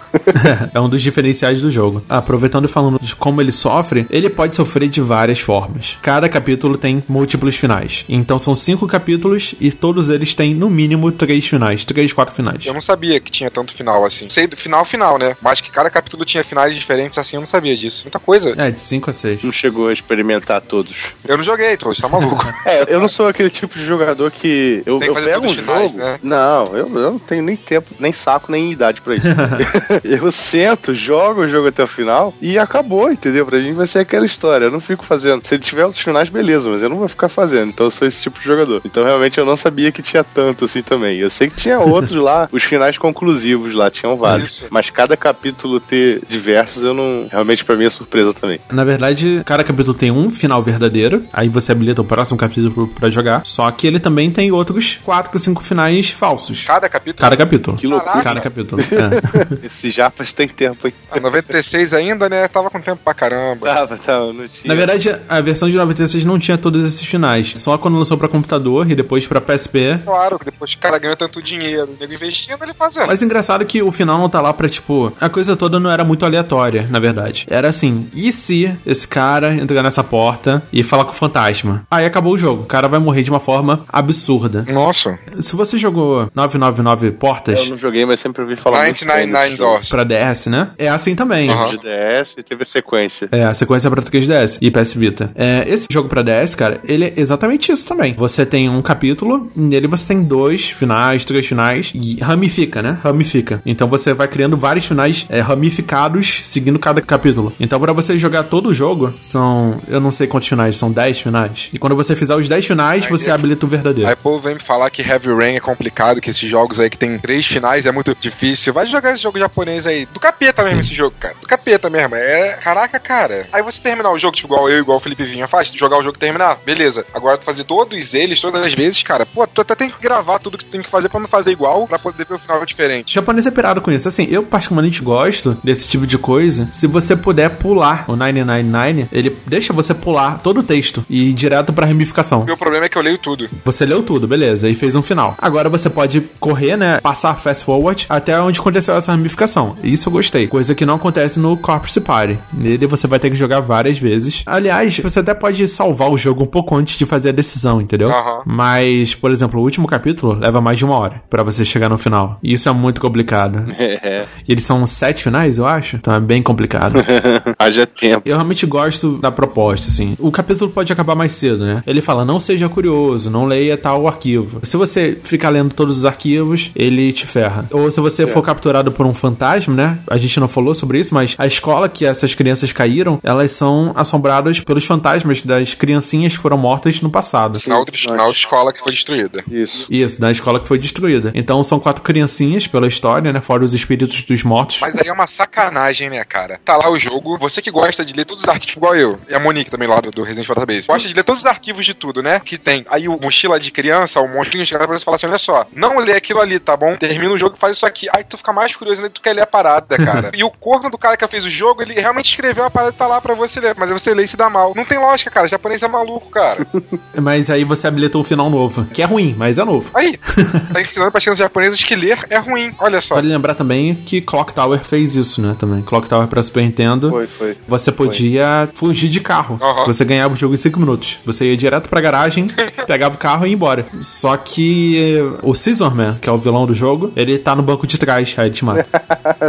é um dos diferenciais do jogo. Aproveitando e falando de como ele sofre, ele pode sofrer de várias formas. Cada capítulo tem múltiplos finais. Então são cinco capítulos e todos eles têm no mínimo três finais, três, quatro finais. Eu não sabia que tinha tanto final assim. Sei do final final, né? Mas que cada capítulo tinha finais diferentes assim, eu não sabia disso. Muita coisa. É, de cinco a seis. Não chegou a experimentar todos. Eu não joguei, trouxe, tá maluco. É, eu não sou aquele tipo de jogador que eu, eu pego um finais, jogo. né? Não, eu, eu não tenho nem tempo, nem saco, nem idade pra isso. eu sento, jogo o jogo até o final e acabou, entendeu? Pra mim vai ser aquela história. Eu não fico fazendo. Se ele tiver outros finais, beleza, mas eu não vou ficar fazendo. Então eu sou esse tipo de jogador. Então realmente eu não sabia que tinha tanto assim também. Eu sei que tinha outros lá, os finais conclusivos lá, tinham vários. Isso. Mas cada capítulo ter diversos, eu não. Realmente pra mim é surpresa também. Na verdade, cada capítulo tem um final verdadeiro, aí você habilita o próximo capítulo pra jogar. Só que ele também tem outros 4, 5 finais falsos. Cada capítulo. Cada capítulo. Que loucura. Cada capítulo. É. Esses japas tem tempo, hein? Em 96 ainda, né? Tava com tempo pra caramba. Tava, tava, não tinha. Na verdade, a versão de 96 não tinha todos esses finais. Só quando lançou pra computador e depois pra PSP. Claro, que depois que o cara ganhou tanto dinheiro, nego investindo, ele fazendo. Mas engraçado é que o final não tá lá pra, tipo, a coisa toda não era muito aleatória, na verdade. Era assim, e se esse cara entrar nessa porta e falar com o fantasma? Aí acabou o jogo. O cara vai morrer de uma forma absurda. Nossa. Se você jogou 999 Portas Eu não joguei, mas sempre ouvi falar muito bem 99 desse jogo. Doors. pra DS, né? É assim também. Aham. De DS e teve a sequência. É, a sequência para 3DS e PS Vita. É, esse jogo pra DS, cara, ele é exatamente isso também. Você tem um capítulo, nele você tem dois finais, três finais, e ramifica, né? Ramifica. Então você vai criando vários finais é, ramificados seguindo cada capítulo. Então pra você jogar todo o jogo, são, eu não sei quantos finais, são 10 finais. E quando você fizer os 10 finais, você habilita o verdadeiro. Aí povo vem me falar que Heavy Rain é complicado, que esses jogos aí que tem três finais é muito difícil. Vai jogar esse jogo japonês aí. Do capeta mesmo esse jogo, cara. Do capeta mesmo. É. Caraca, cara. Aí você terminar o jogo, tipo, igual eu, igual o Felipe Vinha faz, jogar o jogo e terminar, beleza. Agora tu fazer todos eles, todas as vezes, cara, pô, tu até tem que gravar tudo que tu tem que fazer pra não fazer igual, pra poder ver o final O diferente. japonês é pirado com isso. Assim, eu particularmente gosto desse tipo de coisa. Se você puder pular o 999, ele deixa você pular todo o texto e ir direto pra ramificação. Meu problema é que eu leio tudo. Você leu tudo, beleza, e fez um final. Agora você pode correr, né? Passar fast forward até onde aconteceu essa ramificação. Isso eu gostei. Coisa que não acontece no Corpse Party. Nele você vai ter que jogar várias vezes. Aliás, você até pode salvar o jogo um pouco antes de fazer a decisão, entendeu? Aham. Mas, por exemplo, o último capítulo leva mais de uma hora pra você chegar no final. E isso é muito complicado. É. E eles são sete finais, eu acho. Então é bem complicado. Haja tempo. Eu realmente gosto da proposta, assim. O capítulo pode acabar mais cedo, né? Ele fala, não seja curioso, não leia tal arquivo. Se você ficar lendo todos os arquivos, ele te ferra. Ou se você for capturado por um fantasma, né? A gente não falou sobre isso, mas a escola que essas crianças caíram, elas são assombradas pelos fantasmas das criancinhas que foram mortas no passado. Na outra, na outra escola que foi destruída. Isso. Isso, da escola que foi destruída. Então são quatro criancinhas pela história, né? Fora os espíritos dos mortos. Mas aí é uma sacanagem, né, cara? Tá lá o jogo, você que gosta de ler todos os arquivos, igual eu, e a Monique também lá do, do Resident Evil Database, gosta de ler todos os arquivos de tudo, né? Que tem. Aí o mochila de criança, o monstrinho chega pra você e fala assim: olha só, não lê aquilo ali, tá bom? Termina o jogo e faz isso aqui. Aí tu fica mais curioso, né? Tu quer ler a parada, cara. e o corno do cara que fez o jogo, ele realmente escreveu a parada e tá lá pra você ler. Mas aí você lê e se dá mal. Não tem lógica, cara. O japonês é maluco, cara. Mas aí você habilita um final novo. Que é ruim, mas é novo. Aí, tá ensinando pra crianças japonesas que ler é ruim. Olha só. Vale lembrar também que Clock Tower fez isso, né? Também. Clock Tower pra Super Nintendo. Foi, foi. Você podia fugir de carro. Aham. Você ganhava o jogo em 5 minutos. Você ia direto pra garagem, pegava o carro e ia embora. Só que o Scissorman, que é o vilão do jogo, ele tá no banco de trás, aí ele te mata.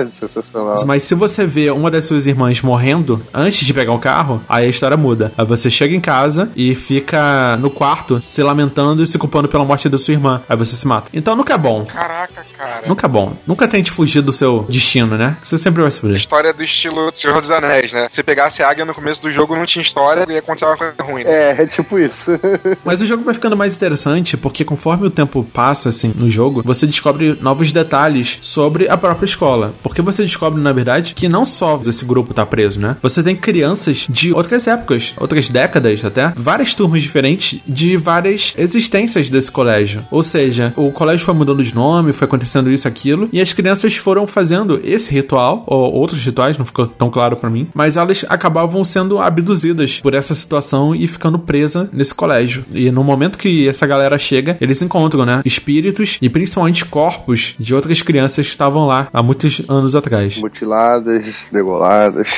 Sensacional. Mas se você vê uma das suas irmãs morrendo antes de pegar o carro, aí a história muda. Aí você chega em casa e fica no quarto se lamentando e se culpando pela morte da sua irmã. Aí você se mata. Então nunca é bom. Caraca, cara. Nunca é bom. Nunca tente fugir do seu destino, né? Você sempre vai sofrer. História do estilo Senhor dos Anéis, né? Se pegasse a águia no começo do jogo, não tinha história, ia acontecer uma coisa ruim. né? É, é tipo isso. Mas o jogo vai ficando mais interessante porque conforme o tempo passa, assim, no jogo, você descobre novos detalhes sobre a própria escola. Porque você descobre, na verdade, que não só esse grupo tá preso, né? Você tem crianças de outras épocas, outras décadas até, várias turmas diferentes de várias existências desse colégio. Ou seja, o colégio foi mudando de nome, foi acontecendo isso, aquilo, e as crianças foram fazendo esse ritual, ou outros rituais, não ficou tão claro pra mim, mas elas acabavam sendo abduzidas por essa situação e ficando presa nesse colégio. E no momento que essa galera chega, eles encontram, né, espíritos e principalmente corpos de outras crianças que estavam lá há muitos anos atrás. Mutiladas, degoladas.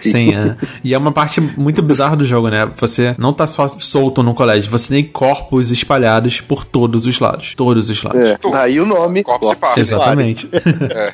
Sim, é. E é uma parte muito bizarra do jogo, né? Você não tá só solto no colégio, você tem corpos espalhados por todos os lados. Todos os lados. É, daí o nome. Corpos e partes. Exatamente.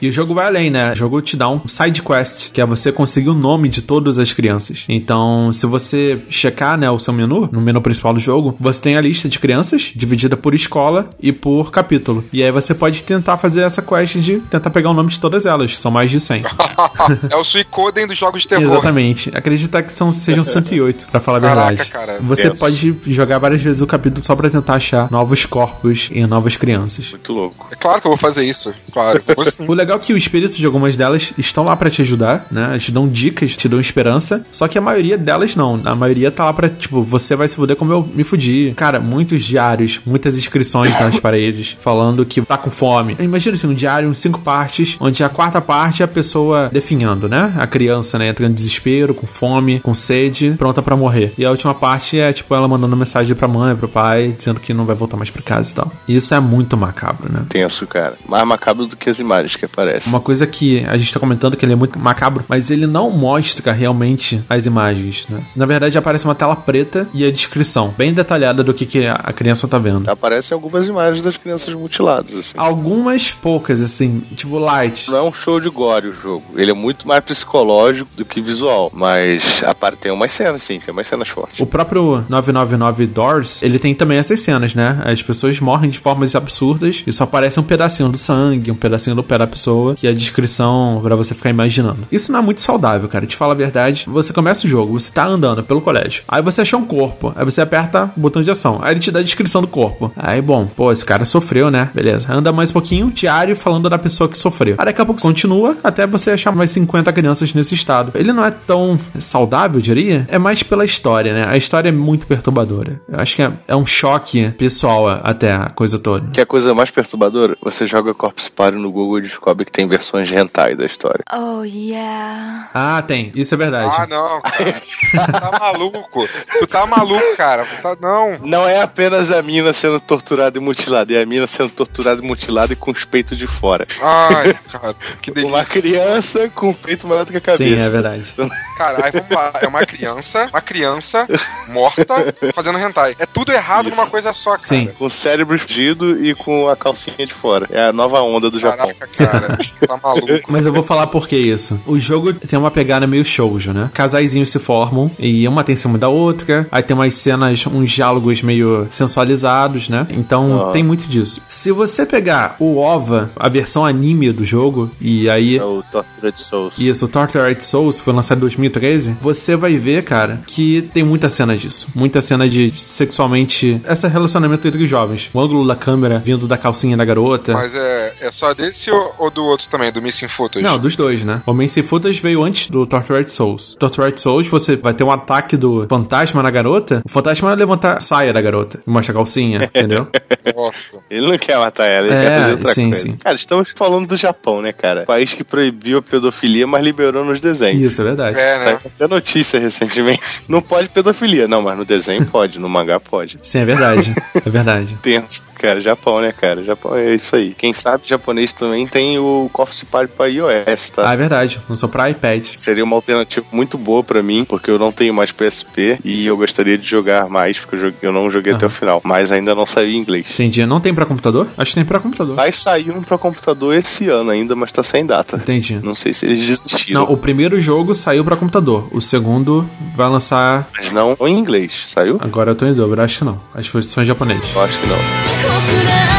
E o jogo vai além, né? O jogo te dá um side quest, que é você conseguir o nome de todas as crianças. Então, se você checar, né, o seu menu, no menu principal do jogo, você tem a lista de crianças dividida por escola e por capítulo. E aí você pode tentar fazer essa quest de tentar pegar o nome de todas elas. São mais de 100. é o Suicoden dos jogos de terror. Exatamente. Acreditar que são, sejam 108, pra falar a Caraca, verdade. cara. Você Deus. pode jogar várias vezes o capítulo só pra tentar achar novos corpos e novas crianças. Muito louco. É claro que eu vou fazer isso. Claro. Vou sim. O legal é que o espírito de algumas delas estão lá pra te ajudar, né? Eles te dão dicas, te dão esperança. Só que a maioria delas não. A maioria tá lá pra, tipo, você vai se fuder como eu me fudi. Cara, muitos diários, muitas inscrições nas paredes falando que tá com fome. Imagina assim, um diário em cinco partes, onde a quarta parte é a pessoa definhando, né? A criança, né? Entrando em desespero, com fome, com sede, pronta pra morrer. E a última parte é, tipo, ela mandando mensagem pra mãe, pro pai, dizendo que não vai voltar mais pra casa e tal. E isso é muito macabro, né? Tenso, cara. Mais macabro do que as imagens que aparecem. Uma coisa que a gente tá comentando que ele é muito macabro, mas ele não mostra realmente as imagens, né? Na verdade, aparece uma tela preta e a descrição bem detalhada do que, que a criança tá vendo. Aparecem algumas imagens das crianças mutiladas, assim. Algumas poucas, assim, tipo light. Não é um show de gore o jogo. Ele é muito mais psicológico do que visual. Mas apare- tem umas cenas, sim, tem umas cenas fortes. O próprio 999 Doors, ele tem também essas cenas, né? As pessoas morrem de formas absurdas e só aparece um pedacinho do sangue, um pedacinho do pé da pessoa, que é a descrição pra você ficar imaginando. Isso não é muito saudável, cara. Te fala a verdade. Você começa o jogo, você tá andando pelo colégio. Aí você achou um corpo. Aí você aperta o botão de ação. Aí ele te dá a descrição do corpo. Aí, bom, pô, esse cara sofreu, né? Beleza. Anda mais um pouquinho, diário falando da pessoa que sofreu. Aí daqui a pouco continua até você achar mais 50 crianças nesse estado. Não é tão saudável, eu diria. É mais pela história, né? A história é muito perturbadora. Eu acho que é, é um choque pessoal até a coisa toda. Que é a coisa mais perturbadora? Você joga Corpse Party no Google e descobre que tem versões de hentai da história. Oh, yeah. Ah, tem. Isso é verdade. Ah, não, cara. Tu tá maluco. Tu tá maluco, cara. Tu tá... Não. Não é apenas a mina sendo torturada e mutilada, é a mina sendo torturada e mutilada e com os peitos de fora. Ai, cara. Que delícia. Uma criança com o peito maior do que a cabeça. Sim, é verdade. Cara, aí vamos lá. É uma criança, uma criança morta fazendo hentai. É tudo errado Isso. numa coisa só, cara. Sim. Com o cérebro fugido e com a calcinha de fora. É a nova onda do Japão. Caraca, cara. Tu tá maluco. Mas eu vou falar por que isso. O jogo tem uma pegada meio shoujo, né? Casaizinhos se formam e uma tem em cima da outra. Aí tem umas cenas, uns diálogos meio sensualizados, né? Então Ah. tem muito disso. Se você pegar o OVA, a versão anime do jogo, e aí É o Tortured Souls. isso, Tortured Souls, foi lançado em 2013, você vai ver, cara, que tem muita cena disso. Muita cena de sexualmente. Esse relacionamento entre os jovens. O ângulo da câmera vindo da calcinha da garota. Mas é, é só desse ou, ou do outro também, do Missing Footage? Não, dos dois, né? O Main Footage veio antes do Tortured Souls. Tortured Souls, você vai ter um ataque do fantasma na garota. O fantasma vai levantar a saia da garota e mostra a calcinha, entendeu? Nossa. Ele não quer matar ela, ele É, quer fazer outra sim, coisa. sim. Cara, estamos falando do Japão, né, cara? País que proibiu a pedofilia, mas liberou nos desenhos. Isso, é verdade. É, né? Saiu até notícia recentemente. Não pode pedofilia. Não, mas no desenho pode, no mangá pode. Sim, é verdade. É verdade. Tenso. Cara, Japão, né, cara? Japão é isso aí. Quem sabe japonês também tem o Coffee Party pra iOS, tá? Ah, é verdade. Lançou pra iPad. Seria uma alternativa muito boa pra mim, porque eu não tenho mais PSP e eu gostaria de jogar mais, porque eu, não joguei até o final. Mas ainda não saiu em inglês. Entendi. Não tem pra computador? Acho que tem pra computador. Vai sair um pra computador esse ano ainda, mas tá sem data. Entendi. Não sei se eles desistiram. Não, o primeiro jogo saiu pra computador. O segundo vai lançar. Mas não em inglês. Saiu? Agora eu tô em dúvida. Acho que não. Acho que foi só em japonês. Eu acho que não.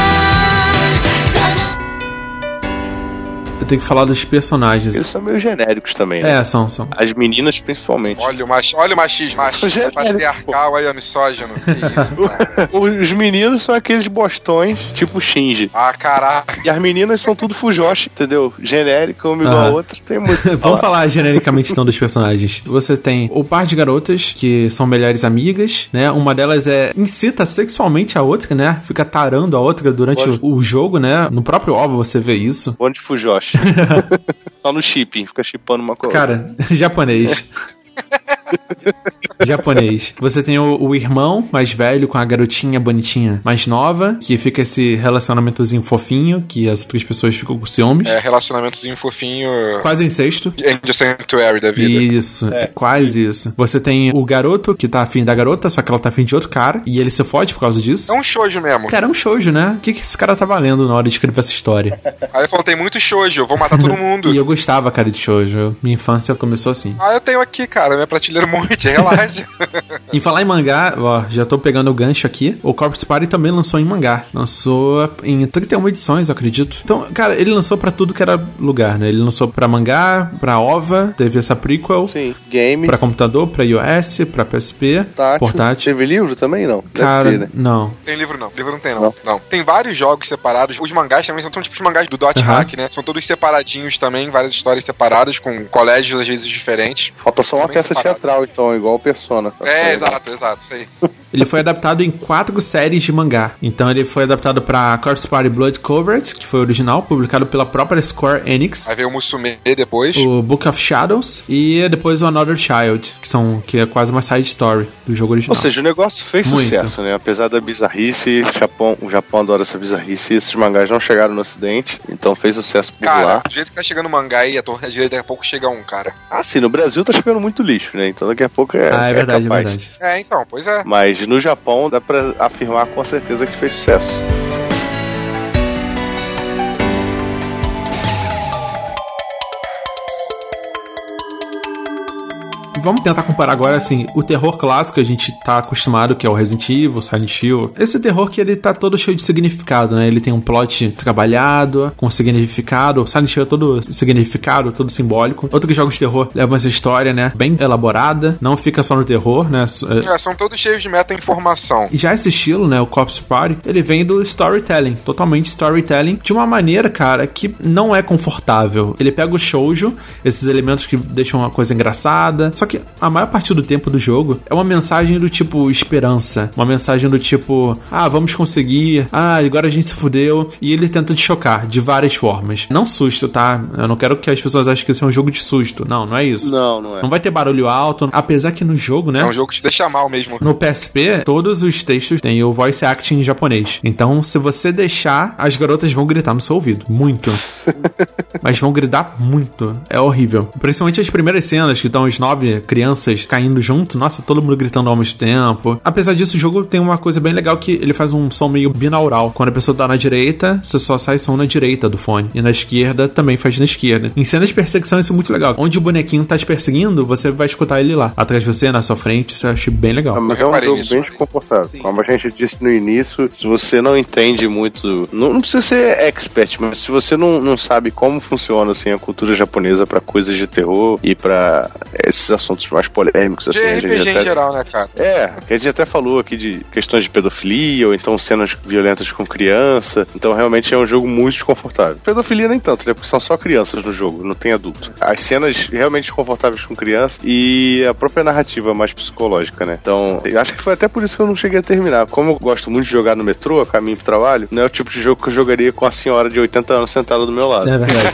Eu tenho que falar dos personagens. Eles são meio genéricos também, né? É, são, são. As meninas, principalmente. Olha o, mach... Olha o machismo. Machismo genérico, patriarcal, olha misógino. Que isso. Os meninos são aqueles bostões, tipo Shinji. Ah, caraca. E as meninas são tudo fujoshi, entendeu? Genérica, uma igual Ah. a outra. Tem muito. Vamos falar. falar genericamente então dos personagens. Você tem o par de garotas que são melhores amigas, né? Uma delas é incita sexualmente a outra, né? Fica tarando a outra durante o, o jogo, né? No próprio OVA você vê isso. Bonde fujoshi. Só no shipping, fica shippando uma coisa. Cara, japonês. japonês. Você tem o, o irmão mais velho com a garotinha bonitinha mais nova, que fica esse relacionamentozinho fofinho, que as outras pessoas ficam com ciúmes. É, relacionamentozinho fofinho. Quase incesto. Angel Sanctuary da vida. Isso, é. quase isso. Você tem o garoto que tá afim da garota, só que ela tá afim de outro cara, e ele se fode por causa disso. É um shoujo mesmo. Cara, é um shoujo, né? O que, que esse cara tá valendo na hora de escrever essa história? Aí ele falou, tem muito shoujo, eu vou matar todo mundo. e eu gostava, cara, de shoujo. Minha infância começou assim. Ah, eu tenho aqui, cara, minha prateleira monte, relaxa. em falar em mangá, ó, já tô pegando o gancho aqui. O Corpse Party também lançou em mangá. Lançou em 31 edições, eu acredito. Então, cara, ele lançou pra tudo que era lugar, né? Ele lançou pra mangá, pra OVA, teve essa prequel. Sim, game. Pra computador, pra iOS, pra PSP, Tátil. portátil. Teve livro também, não? Deve Cara, ter, né? não. Tem livro não, livro não tem não. Não. não. Tem vários jogos separados. Os mangás também são, são tipos de mangás do Dot Aham. Hack, né? São todos separadinhos também, várias histórias separadas, com colégios às vezes diferentes. Falta só uma peça separado. teatral, então, igual Persona. É, exato, exato, isso aí. Ele foi adaptado em quatro séries de mangá. Então ele foi adaptado pra Corpse Party Blood Covered, que foi o original, publicado pela própria Square Enix. Aí veio o Musume depois. O Book of Shadows e depois o Another Child, que são que é quase uma side story do jogo original. Ou seja, o negócio fez Muito. sucesso, né? Apesar da bizarrice, o Japão, o Japão adora essa bizarrice, esses mangás não chegaram no ocidente, então fez sucesso por Cara, lá. do jeito que tá chegando mangá e a torre direita, daqui a pouco chega um, cara. Ah, sim, no Brasil tá chegando muito lixo, né? Então daqui a pouco é, ah, é verdade, é capaz. verdade. É, então, pois é. Mas no Japão dá pra afirmar com certeza que fez sucesso. Vamos tentar comparar agora, assim, o terror clássico que a gente tá acostumado, que é o Resident Evil, Silent Hill. Esse terror que ele tá todo cheio de significado, né? Ele tem um plot trabalhado, com significado. O Silent Hill é todo significado, todo simbólico. Outros jogos de terror levam essa história, né? Bem elaborada. Não fica só no terror, né? É, são todos cheios de meta-informação. E já esse estilo, né, o Corpse Party, ele vem do storytelling, totalmente storytelling, de uma maneira, cara, que não é confortável. Ele pega o shoujo, esses elementos que deixam uma coisa engraçada, só que a maior parte do tempo do jogo é uma mensagem do tipo esperança, uma mensagem do tipo, ah, vamos conseguir, ah, agora a gente se fudeu, e ele tenta te chocar de várias formas. Não susto, tá? Eu não quero que as pessoas achem que isso é um jogo de susto. Não, não é isso. Não, não é. Não vai ter barulho alto, apesar que no jogo, né? É um jogo que te deixa mal mesmo. No PSP, todos os textos têm o voice acting em japonês. Então, se você deixar, as garotas vão gritar no seu ouvido. Muito. Mas vão gritar muito. É horrível. Principalmente as primeiras cenas, que estão as nove crianças caindo junto. Nossa, todo mundo gritando ao mesmo tempo. Apesar disso, o jogo tem uma coisa bem legal que ele faz um som meio binaural. Quando a pessoa tá na direita, você só sai som na direita do fone. E na esquerda, também faz na esquerda. Em cenas de perseguição, isso é muito legal. Onde o bonequinho tá te perseguindo, você vai escutar ele lá. Atrás de você, na sua frente. Isso eu achei bem legal. Ah, mas é um jogo bem desconfortável. Como a gente disse no início, se você não entende muito. Não, não precisa ser expert, mas se você não, não sabe como funciona assim, a cultura japonesa pra coisas de terror e pra esses assuntos mais polêmicos, assim, De a gente RPG em até- geral, né, cara? É, que a gente até falou aqui de questões de pedofilia ou então cenas violentas com criança. Então realmente é um jogo muito desconfortável. Pedofilia nem tanto, né? Porque são só crianças no jogo, não tem adulto. As cenas realmente desconfortáveis com criança e a própria narrativa mais psicológica, né? Então, eu acho que foi até por isso que eu não cheguei a terminar. Como eu gosto muito de jogar no metrô, a caminho pro trabalho, não é o tipo de jogo que eu jogaria com a senhora de 80 anos sentada do meu lado. É verdade.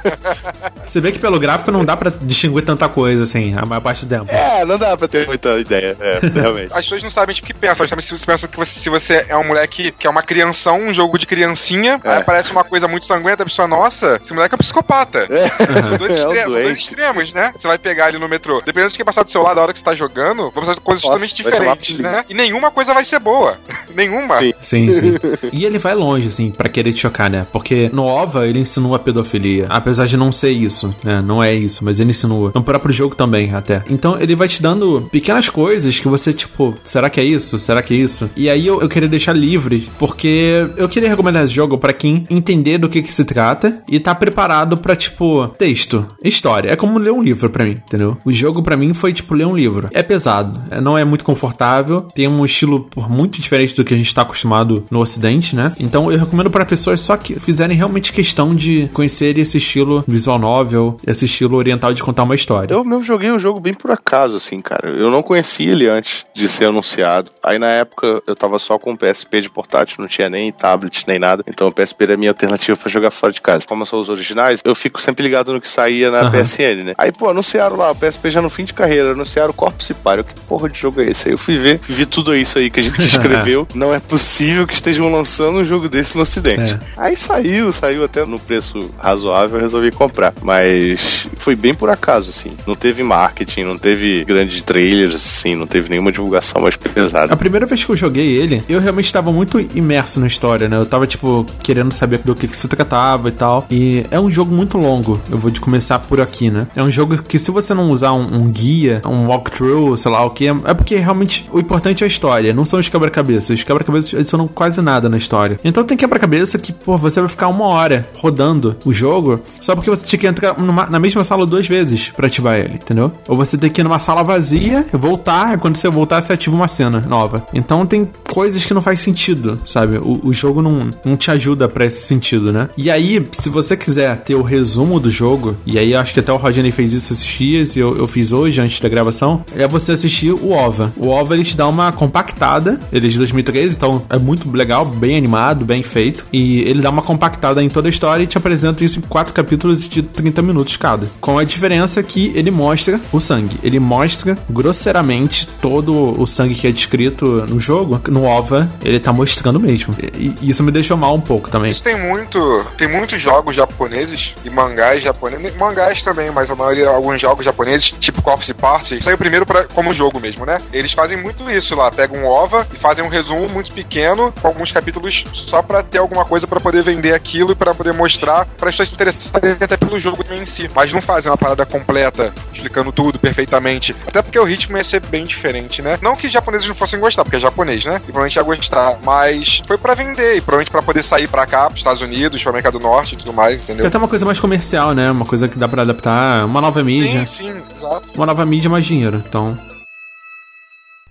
você vê que pelo gráfico não dá pra distinguir tanta coisa, assim, a maior parte do tempo. É, não dá pra ter muita ideia, é, realmente. As pessoas não sabem tipo, o que pensam, elas sabem se você pensa que você, se você é um moleque que é uma crianção, um jogo de criancinha, É. aí aparece uma coisa muito sanguenta, a pessoa, nossa, esse moleque é um psicopata. São, dois É um extre- são dois extremos, né? Você vai pegar ali no metrô. Dependendo de quem passar do seu lado a hora que você tá jogando, vão passar coisas Nossa, totalmente diferentes, né? E nenhuma coisa vai ser boa. nenhuma. Sim. Sim, sim. E ele vai longe, assim, pra querer te chocar, né? Porque no OVA ele insinua a pedofilia. Apesar de não ser isso, né? Não é isso, mas ele insinua. No próprio jogo também, até. Então ele vai te dando pequenas coisas que você, tipo, será que é isso? Será que é isso? E aí eu, eu queria deixar livre, porque eu queria recomendar esse jogo pra quem entender do que que se trata e tá preparado pra, tipo, texto, história. É como ler um livro pra mim, entendeu? O jogo pra mim foi, tipo, ler um livro. É pesado, é- não é muito confortável, tem um estilo muito diferente do que a gente tá acostumado no ocidente, né? Então eu recomendo pra pessoas só que fizerem realmente questão de conhecer esse estilo visual novel, esse estilo oriental de contar uma história. Eu mesmo joguei o jogo jogo bem por acaso, assim, cara. Eu não conhecia ele antes de ser anunciado. Aí na época eu tava só com o PSP de portátil, não tinha nem tablet nem nada. Então o PSP era a minha alternativa pra jogar fora de casa. Como são os originais, eu fico sempre ligado no que saía na Aham. PSN, né? Aí, pô, anunciaram lá, o PSP já no fim de carreira, anunciaram Corpse Party. Que porra de jogo é esse? Aí eu fui ver, vi tudo isso aí que a gente escreveu. não é possível que estejam lançando um jogo desse no ocidente. É. Aí saiu, saiu até no preço razoável, eu resolvi comprar. Mas foi bem por acaso, assim. Não teve marketing, não teve grandes trailers, assim, não teve nenhuma divulgação mais pesada. A primeira vez que eu joguei ele, eu realmente estava muito imerso na história, né? Eu tava, tipo, querendo saber do que, que se tratava e tal. E é um jogo muito longo. Eu vou de começar por aqui, né? É um jogo que se você não usar um, um guia, um walkthrough, sei lá o que, é porque realmente o importante é a história, não são os quebra-cabeças. Os quebra-cabeças adicionam quase nada na história. Então tem quebra-cabeça que, pô, você vai ficar uma hora rodando o jogo só porque você tinha que entrar numa- na mesma sala duas vezes pra ativar ele, entendeu? Ou você tem que ir numa sala vazia, voltar, e quando você voltar, você ativa uma cena nova. Então tem coisas que não faz sentido, sabe? O, o jogo não, não te ajuda pra esse sentido, né? E aí, se você quiser ter o resumo do jogo, e aí acho que até o Rodney fez isso esses dias, e eu, eu fiz hoje, antes da gravação, é você assistir o OVA. O OVA, ele te dá uma compactada, ele é de 2013, então é muito legal, bem animado, bem feito, e ele dá uma compactada em toda a história e te apresenta isso em quatro capítulos de 30 minutos cada. Com a diferença que ele mostra o sangue. Ele mostra grosseiramente todo o sangue que é descrito no jogo. No OVA, ele tá mostrando mesmo. E, e isso me deixou mal um pouco também. Isso tem muito. Tem muitos jogos japoneses e mangás japoneses. Mangás também, mas a maioria, alguns jogos japoneses, tipo Corpse Party, saiu primeiro pra, como jogo mesmo, né? Eles fazem muito isso lá. Pegam um OVA e fazem um resumo muito pequeno, com alguns capítulos só pra ter alguma coisa pra poder vender aquilo e pra poder mostrar, pra pessoas se até pelo jogo em si. Mas não fazem uma parada completa, explicando tudo perfeitamente. Até porque o ritmo ia ser bem diferente, né? Não que os japoneses não fossem gostar, porque é japonês, né? E provavelmente ia gostar. Mas foi pra vender e provavelmente pra poder sair pra cá, pros Estados Unidos, pro América do Norte e tudo mais, É entendeu? até uma coisa mais comercial, né? Uma coisa que dá pra adaptar, uma nova mídia. Sim, sim, exato. Uma nova mídia, mais dinheiro. Então,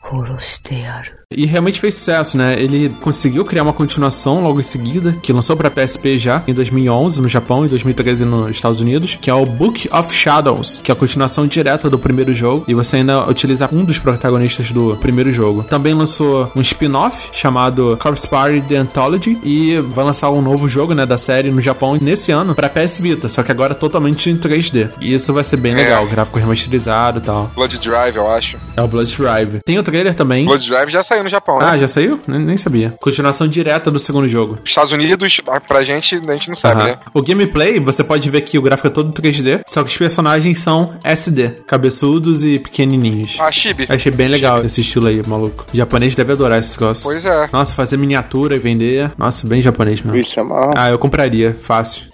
殺してやる。 E realmente fez sucesso, né? Ele conseguiu criar uma continuação logo em seguida, que lançou pra PSP já em 2011 no Japão e 2013 nos Estados Unidos, que é o Book of Shadows, que é a continuação direta do primeiro jogo, e você ainda utiliza um dos protagonistas do primeiro jogo. Também lançou um spin-off chamado Corpse Party The Anthology e vai lançar um novo jogo, né, da série no Japão nesse ano pra PS Vita, só que agora totalmente em 3D. E isso vai ser bem É. legal, gráfico remasterizado e tal. Blood Drive, eu acho. É o Blood Drive. Tem o trailer também. Blood Drive já saiu no Japão, né? Ah, já saiu? Nem, nem sabia. Continuação direta do segundo jogo. Estados Unidos, pra gente, a gente não sabe, Aham. né? O gameplay, você pode ver que o gráfico é todo 3D, só que os personagens são SD, cabeçudos e pequenininhos. Ah, Chibi. Achei bem legal esse estilo aí, maluco. O japonês deve adorar esse troço. Pois é. Nossa, fazer miniatura e vender. Nossa, bem japonês mesmo. Vixe, amarra. Ah, eu compraria, fácil.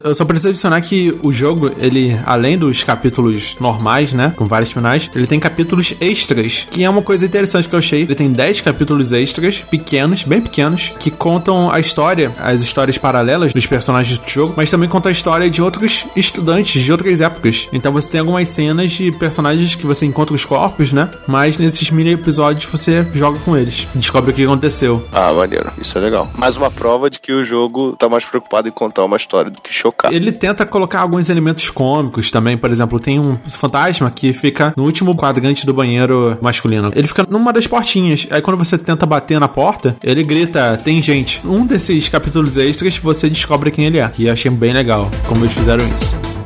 Eu só preciso adicionar que o jogo, ele, além dos capítulos normais, né? Com vários finais, ele tem capítulos extras, que é uma coisa interessante que eu achei. Ele tem 10 capítulos extras, pequenos, bem pequenos, que contam a história, as histórias paralelas dos personagens do jogo, mas também conta a história de outros estudantes de outras épocas. Então você tem algumas cenas de personagens que você encontra os corpos, né? Mas nesses mini episódios você joga com eles. Descobre o que aconteceu. Ah, maneiro. Isso é legal. Mais uma prova de que o jogo tá mais preocupado em contar uma história do que chocar. Ele tenta colocar alguns elementos cômicos também. Por exemplo, tem um fantasma que fica no último quadrante do banheiro masculino. Ele fica numa das portinhas. Aí quando você tenta bater na porta, ele grita: tem gente. Um desses capítulos extras você descobre quem ele é. E achei bem legal como eles fizeram isso.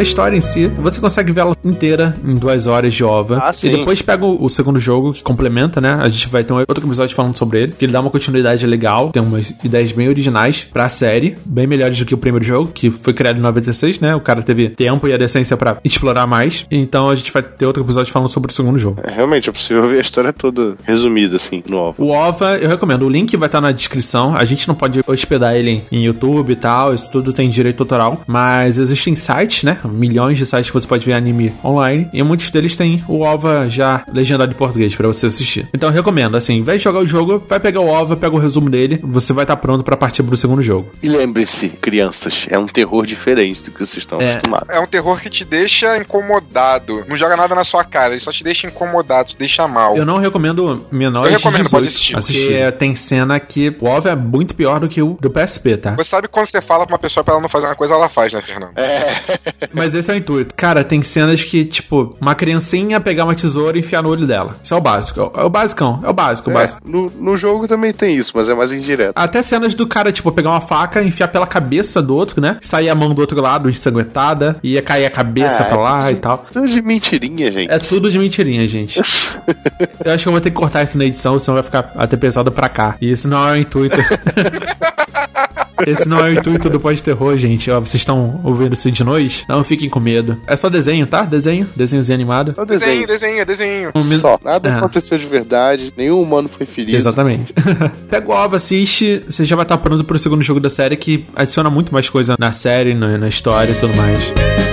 A história em si, você consegue vê-la inteira em duas horas de OVA. Ah, e sim. depois pega o, o segundo jogo que complementa, né? A gente vai ter um outro episódio falando sobre ele, que ele dá uma continuidade legal, tem umas ideias bem originais pra série, bem melhores do que o primeiro jogo, que foi criado em 96, né? O cara teve tempo e a decência pra explorar mais. Então a gente vai ter outro episódio falando sobre o segundo jogo. É, realmente, é possível ver a história toda resumida, assim, no OVA. O OVA, eu recomendo. O link vai estar na descrição. A gente não pode hospedar ele em YouTube e tal. Isso tudo tem direito autoral. Mas existem sites, né? Milhões de sites que você pode ver anime online. E muitos deles têm o OVA já legendado em português para você assistir. Então eu recomendo, assim, em vez de jogar o jogo, vai pegar o OVA, pega o resumo dele, você vai estar pronto para partir pro segundo jogo. E lembre-se, crianças, é um terror diferente do que vocês estão É. acostumados. É um terror que te deixa incomodado. Não joga nada na sua cara, ele só te deixa incomodado, te deixa mal. Eu não recomendo menores Eu recomendo, de 18 pode assistir. Porque tem cena que o OVA é muito pior do que o do PSP, tá? Você sabe quando você fala pra uma pessoa pra ela não fazer uma coisa, ela faz, né, Fernando? Mas esse é o intuito. Cara, tem cenas que, tipo, uma criancinha pegar uma tesoura e enfiar no olho dela. Isso é o básico. É o basicão. É o básico, o É, básico. no, no jogo também tem isso, mas é mais indireto. Até cenas do cara, tipo, pegar uma faca, enfiar pela cabeça do outro, né? Sair a mão do outro lado, ensanguentada, ia cair a cabeça Ah, pra lá e tal. Tudo de mentirinha, gente. É tudo de mentirinha, gente. Eu acho que eu vou ter que cortar isso na edição, senão vai ficar até pesado pra cá. E isso não é o intuito. Esse não é o intuito do pós-terror, gente. Ó, vocês estão ouvindo isso de noite? Não fiquem com medo. É só desenho, tá? Desenho. Desenhozinho animado. É o Desenho, desenho. desenho, desenho. Um min- Só. Nada Ah. aconteceu de verdade, nenhum humano foi ferido. Exatamente. Pega o OVA, assiste, você já vai estar pronto pro segundo jogo da série, que adiciona muito mais coisa na série, na, na história e tudo mais.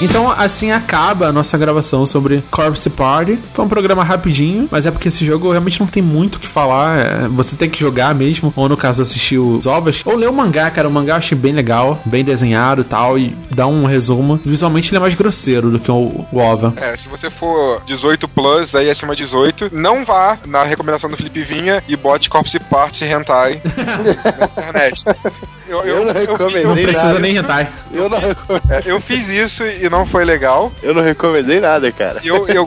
Então, assim acaba a nossa gravação sobre Corpse Party. Foi um programa rapidinho, mas é porque esse jogo realmente não tem muito o que falar. é, Você tem que jogar mesmo, ou no caso assistir os ovas, ou ler o mangá, cara. O mangá eu achei bem legal, bem desenhado e tal, e dá um resumo. Visualmente ele é mais grosseiro do que o, o ova. É, se você for 18 plus, aí acima de 18, não vá na recomendação do Felipe Vinha e bote Corpse Party Hentai na internet. Eu, Eu não recomendei Não Nem precisa nada. nem rentar. Eu não, eu fiz isso e não foi legal. eu não recomendei nada, cara. Eu, eu,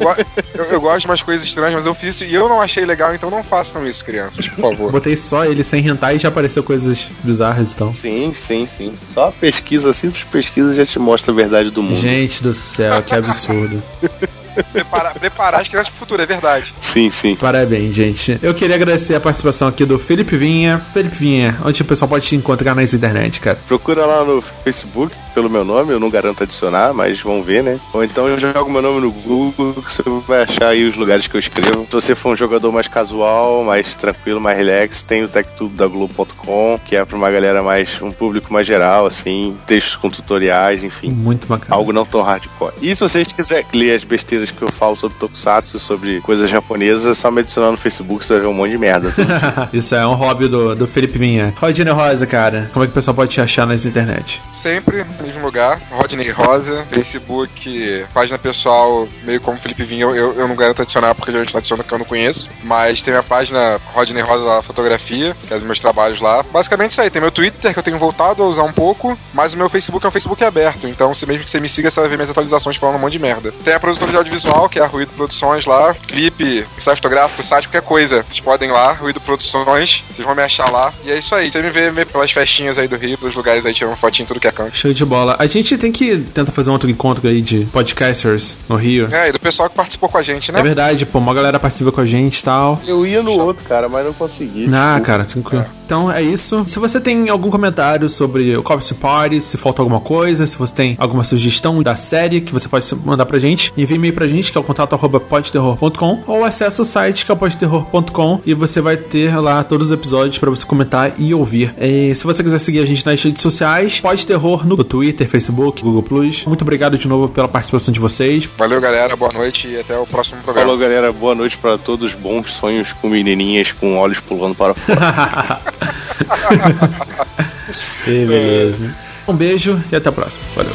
eu, eu gosto de umas coisas estranhas, mas eu fiz isso e eu não achei legal, então não façam isso, crianças, por favor. Botei só ele sem rentar e já apareceu coisas bizarras então. Sim, sim, sim. Só pesquisa, simples pesquisa já te mostra a verdade do mundo. Gente do céu, que absurdo. Preparar, preparar as crianças pro futuro, é verdade. Sim, sim. Parabéns, gente. Eu queria agradecer a participação aqui do Felipe Vinha. Felipe Vinha, onde o pessoal pode te encontrar nas internet, cara? Procura lá no Facebook pelo meu nome, eu não garanto adicionar, mas vamos ver, né? Ou então eu jogo meu nome no Google, que você vai achar aí os lugares que eu escrevo. Se você for um jogador mais casual, mais tranquilo, mais relax, tem o TechTudo da Globo.com, que é pra uma galera mais, um público mais geral, assim, textos com tutoriais, enfim. Muito bacana. Algo não tão hardcore. E se vocês quiserem ler as besteiras que eu falo sobre Tokusatsu, sobre coisas japonesas, é só me adicionar no Facebook, você vai ver um monte de merda. Isso é um hobby do, do Felipe Vinha. Rodine Rosa, cara, como é que o pessoal pode te achar nas internet? Sempre lugar, Rodney Rosa, Facebook, página pessoal, meio como Felipe Vinha, eu, eu, não garanto adicionar porque geralmente não adiciono que eu não conheço. Mas tem minha página Rodney Rosa Fotografia, que é os meus trabalhos lá. Basicamente isso aí, tem meu Twitter, que eu tenho voltado a usar um pouco, mas o meu Facebook é um Facebook aberto, então se mesmo que você me siga, você vai ver minhas atualizações falando um monte de merda. Tem a produtora de audiovisual, que é a Ruído Produções lá, clipe, ensaio fotográfico, site, qualquer coisa. Vocês podem ir lá, Ruído Produções, vocês vão me achar lá. E é isso aí, você me vê pelas festinhas aí do Rio, pelos lugares aí tirando fotinho tudo que é canto. Show de bola. A gente tem que tentar fazer um outro encontro aí de podcasters no Rio. É, e do pessoal que participou com a gente, né? É verdade, pô, uma galera participa com a gente e tal. eu ia no outro, cara, mas não consegui. Ah, cara, tranquilo. Então é isso. Se você tem algum comentário sobre o Corpse Party, se faltou alguma coisa, se você tem alguma sugestão da série que você pode mandar pra gente, envie e-mail pra gente, que é o contato arroba podterror.com, ou acesse o site que é o podterror.com e você vai ter lá todos os episódios pra você comentar e ouvir. E se você quiser seguir a gente nas redes sociais, Pode Terror no Twitter, Facebook, Google Plus. Muito obrigado de novo pela participação de vocês. Valeu, galera. Boa noite e até o próximo programa. Falou, galera. Boa noite para todos. Bons sonhos com menininhas com olhos pulando para fora. E beleza. Um beijo e até a próxima. Valeu.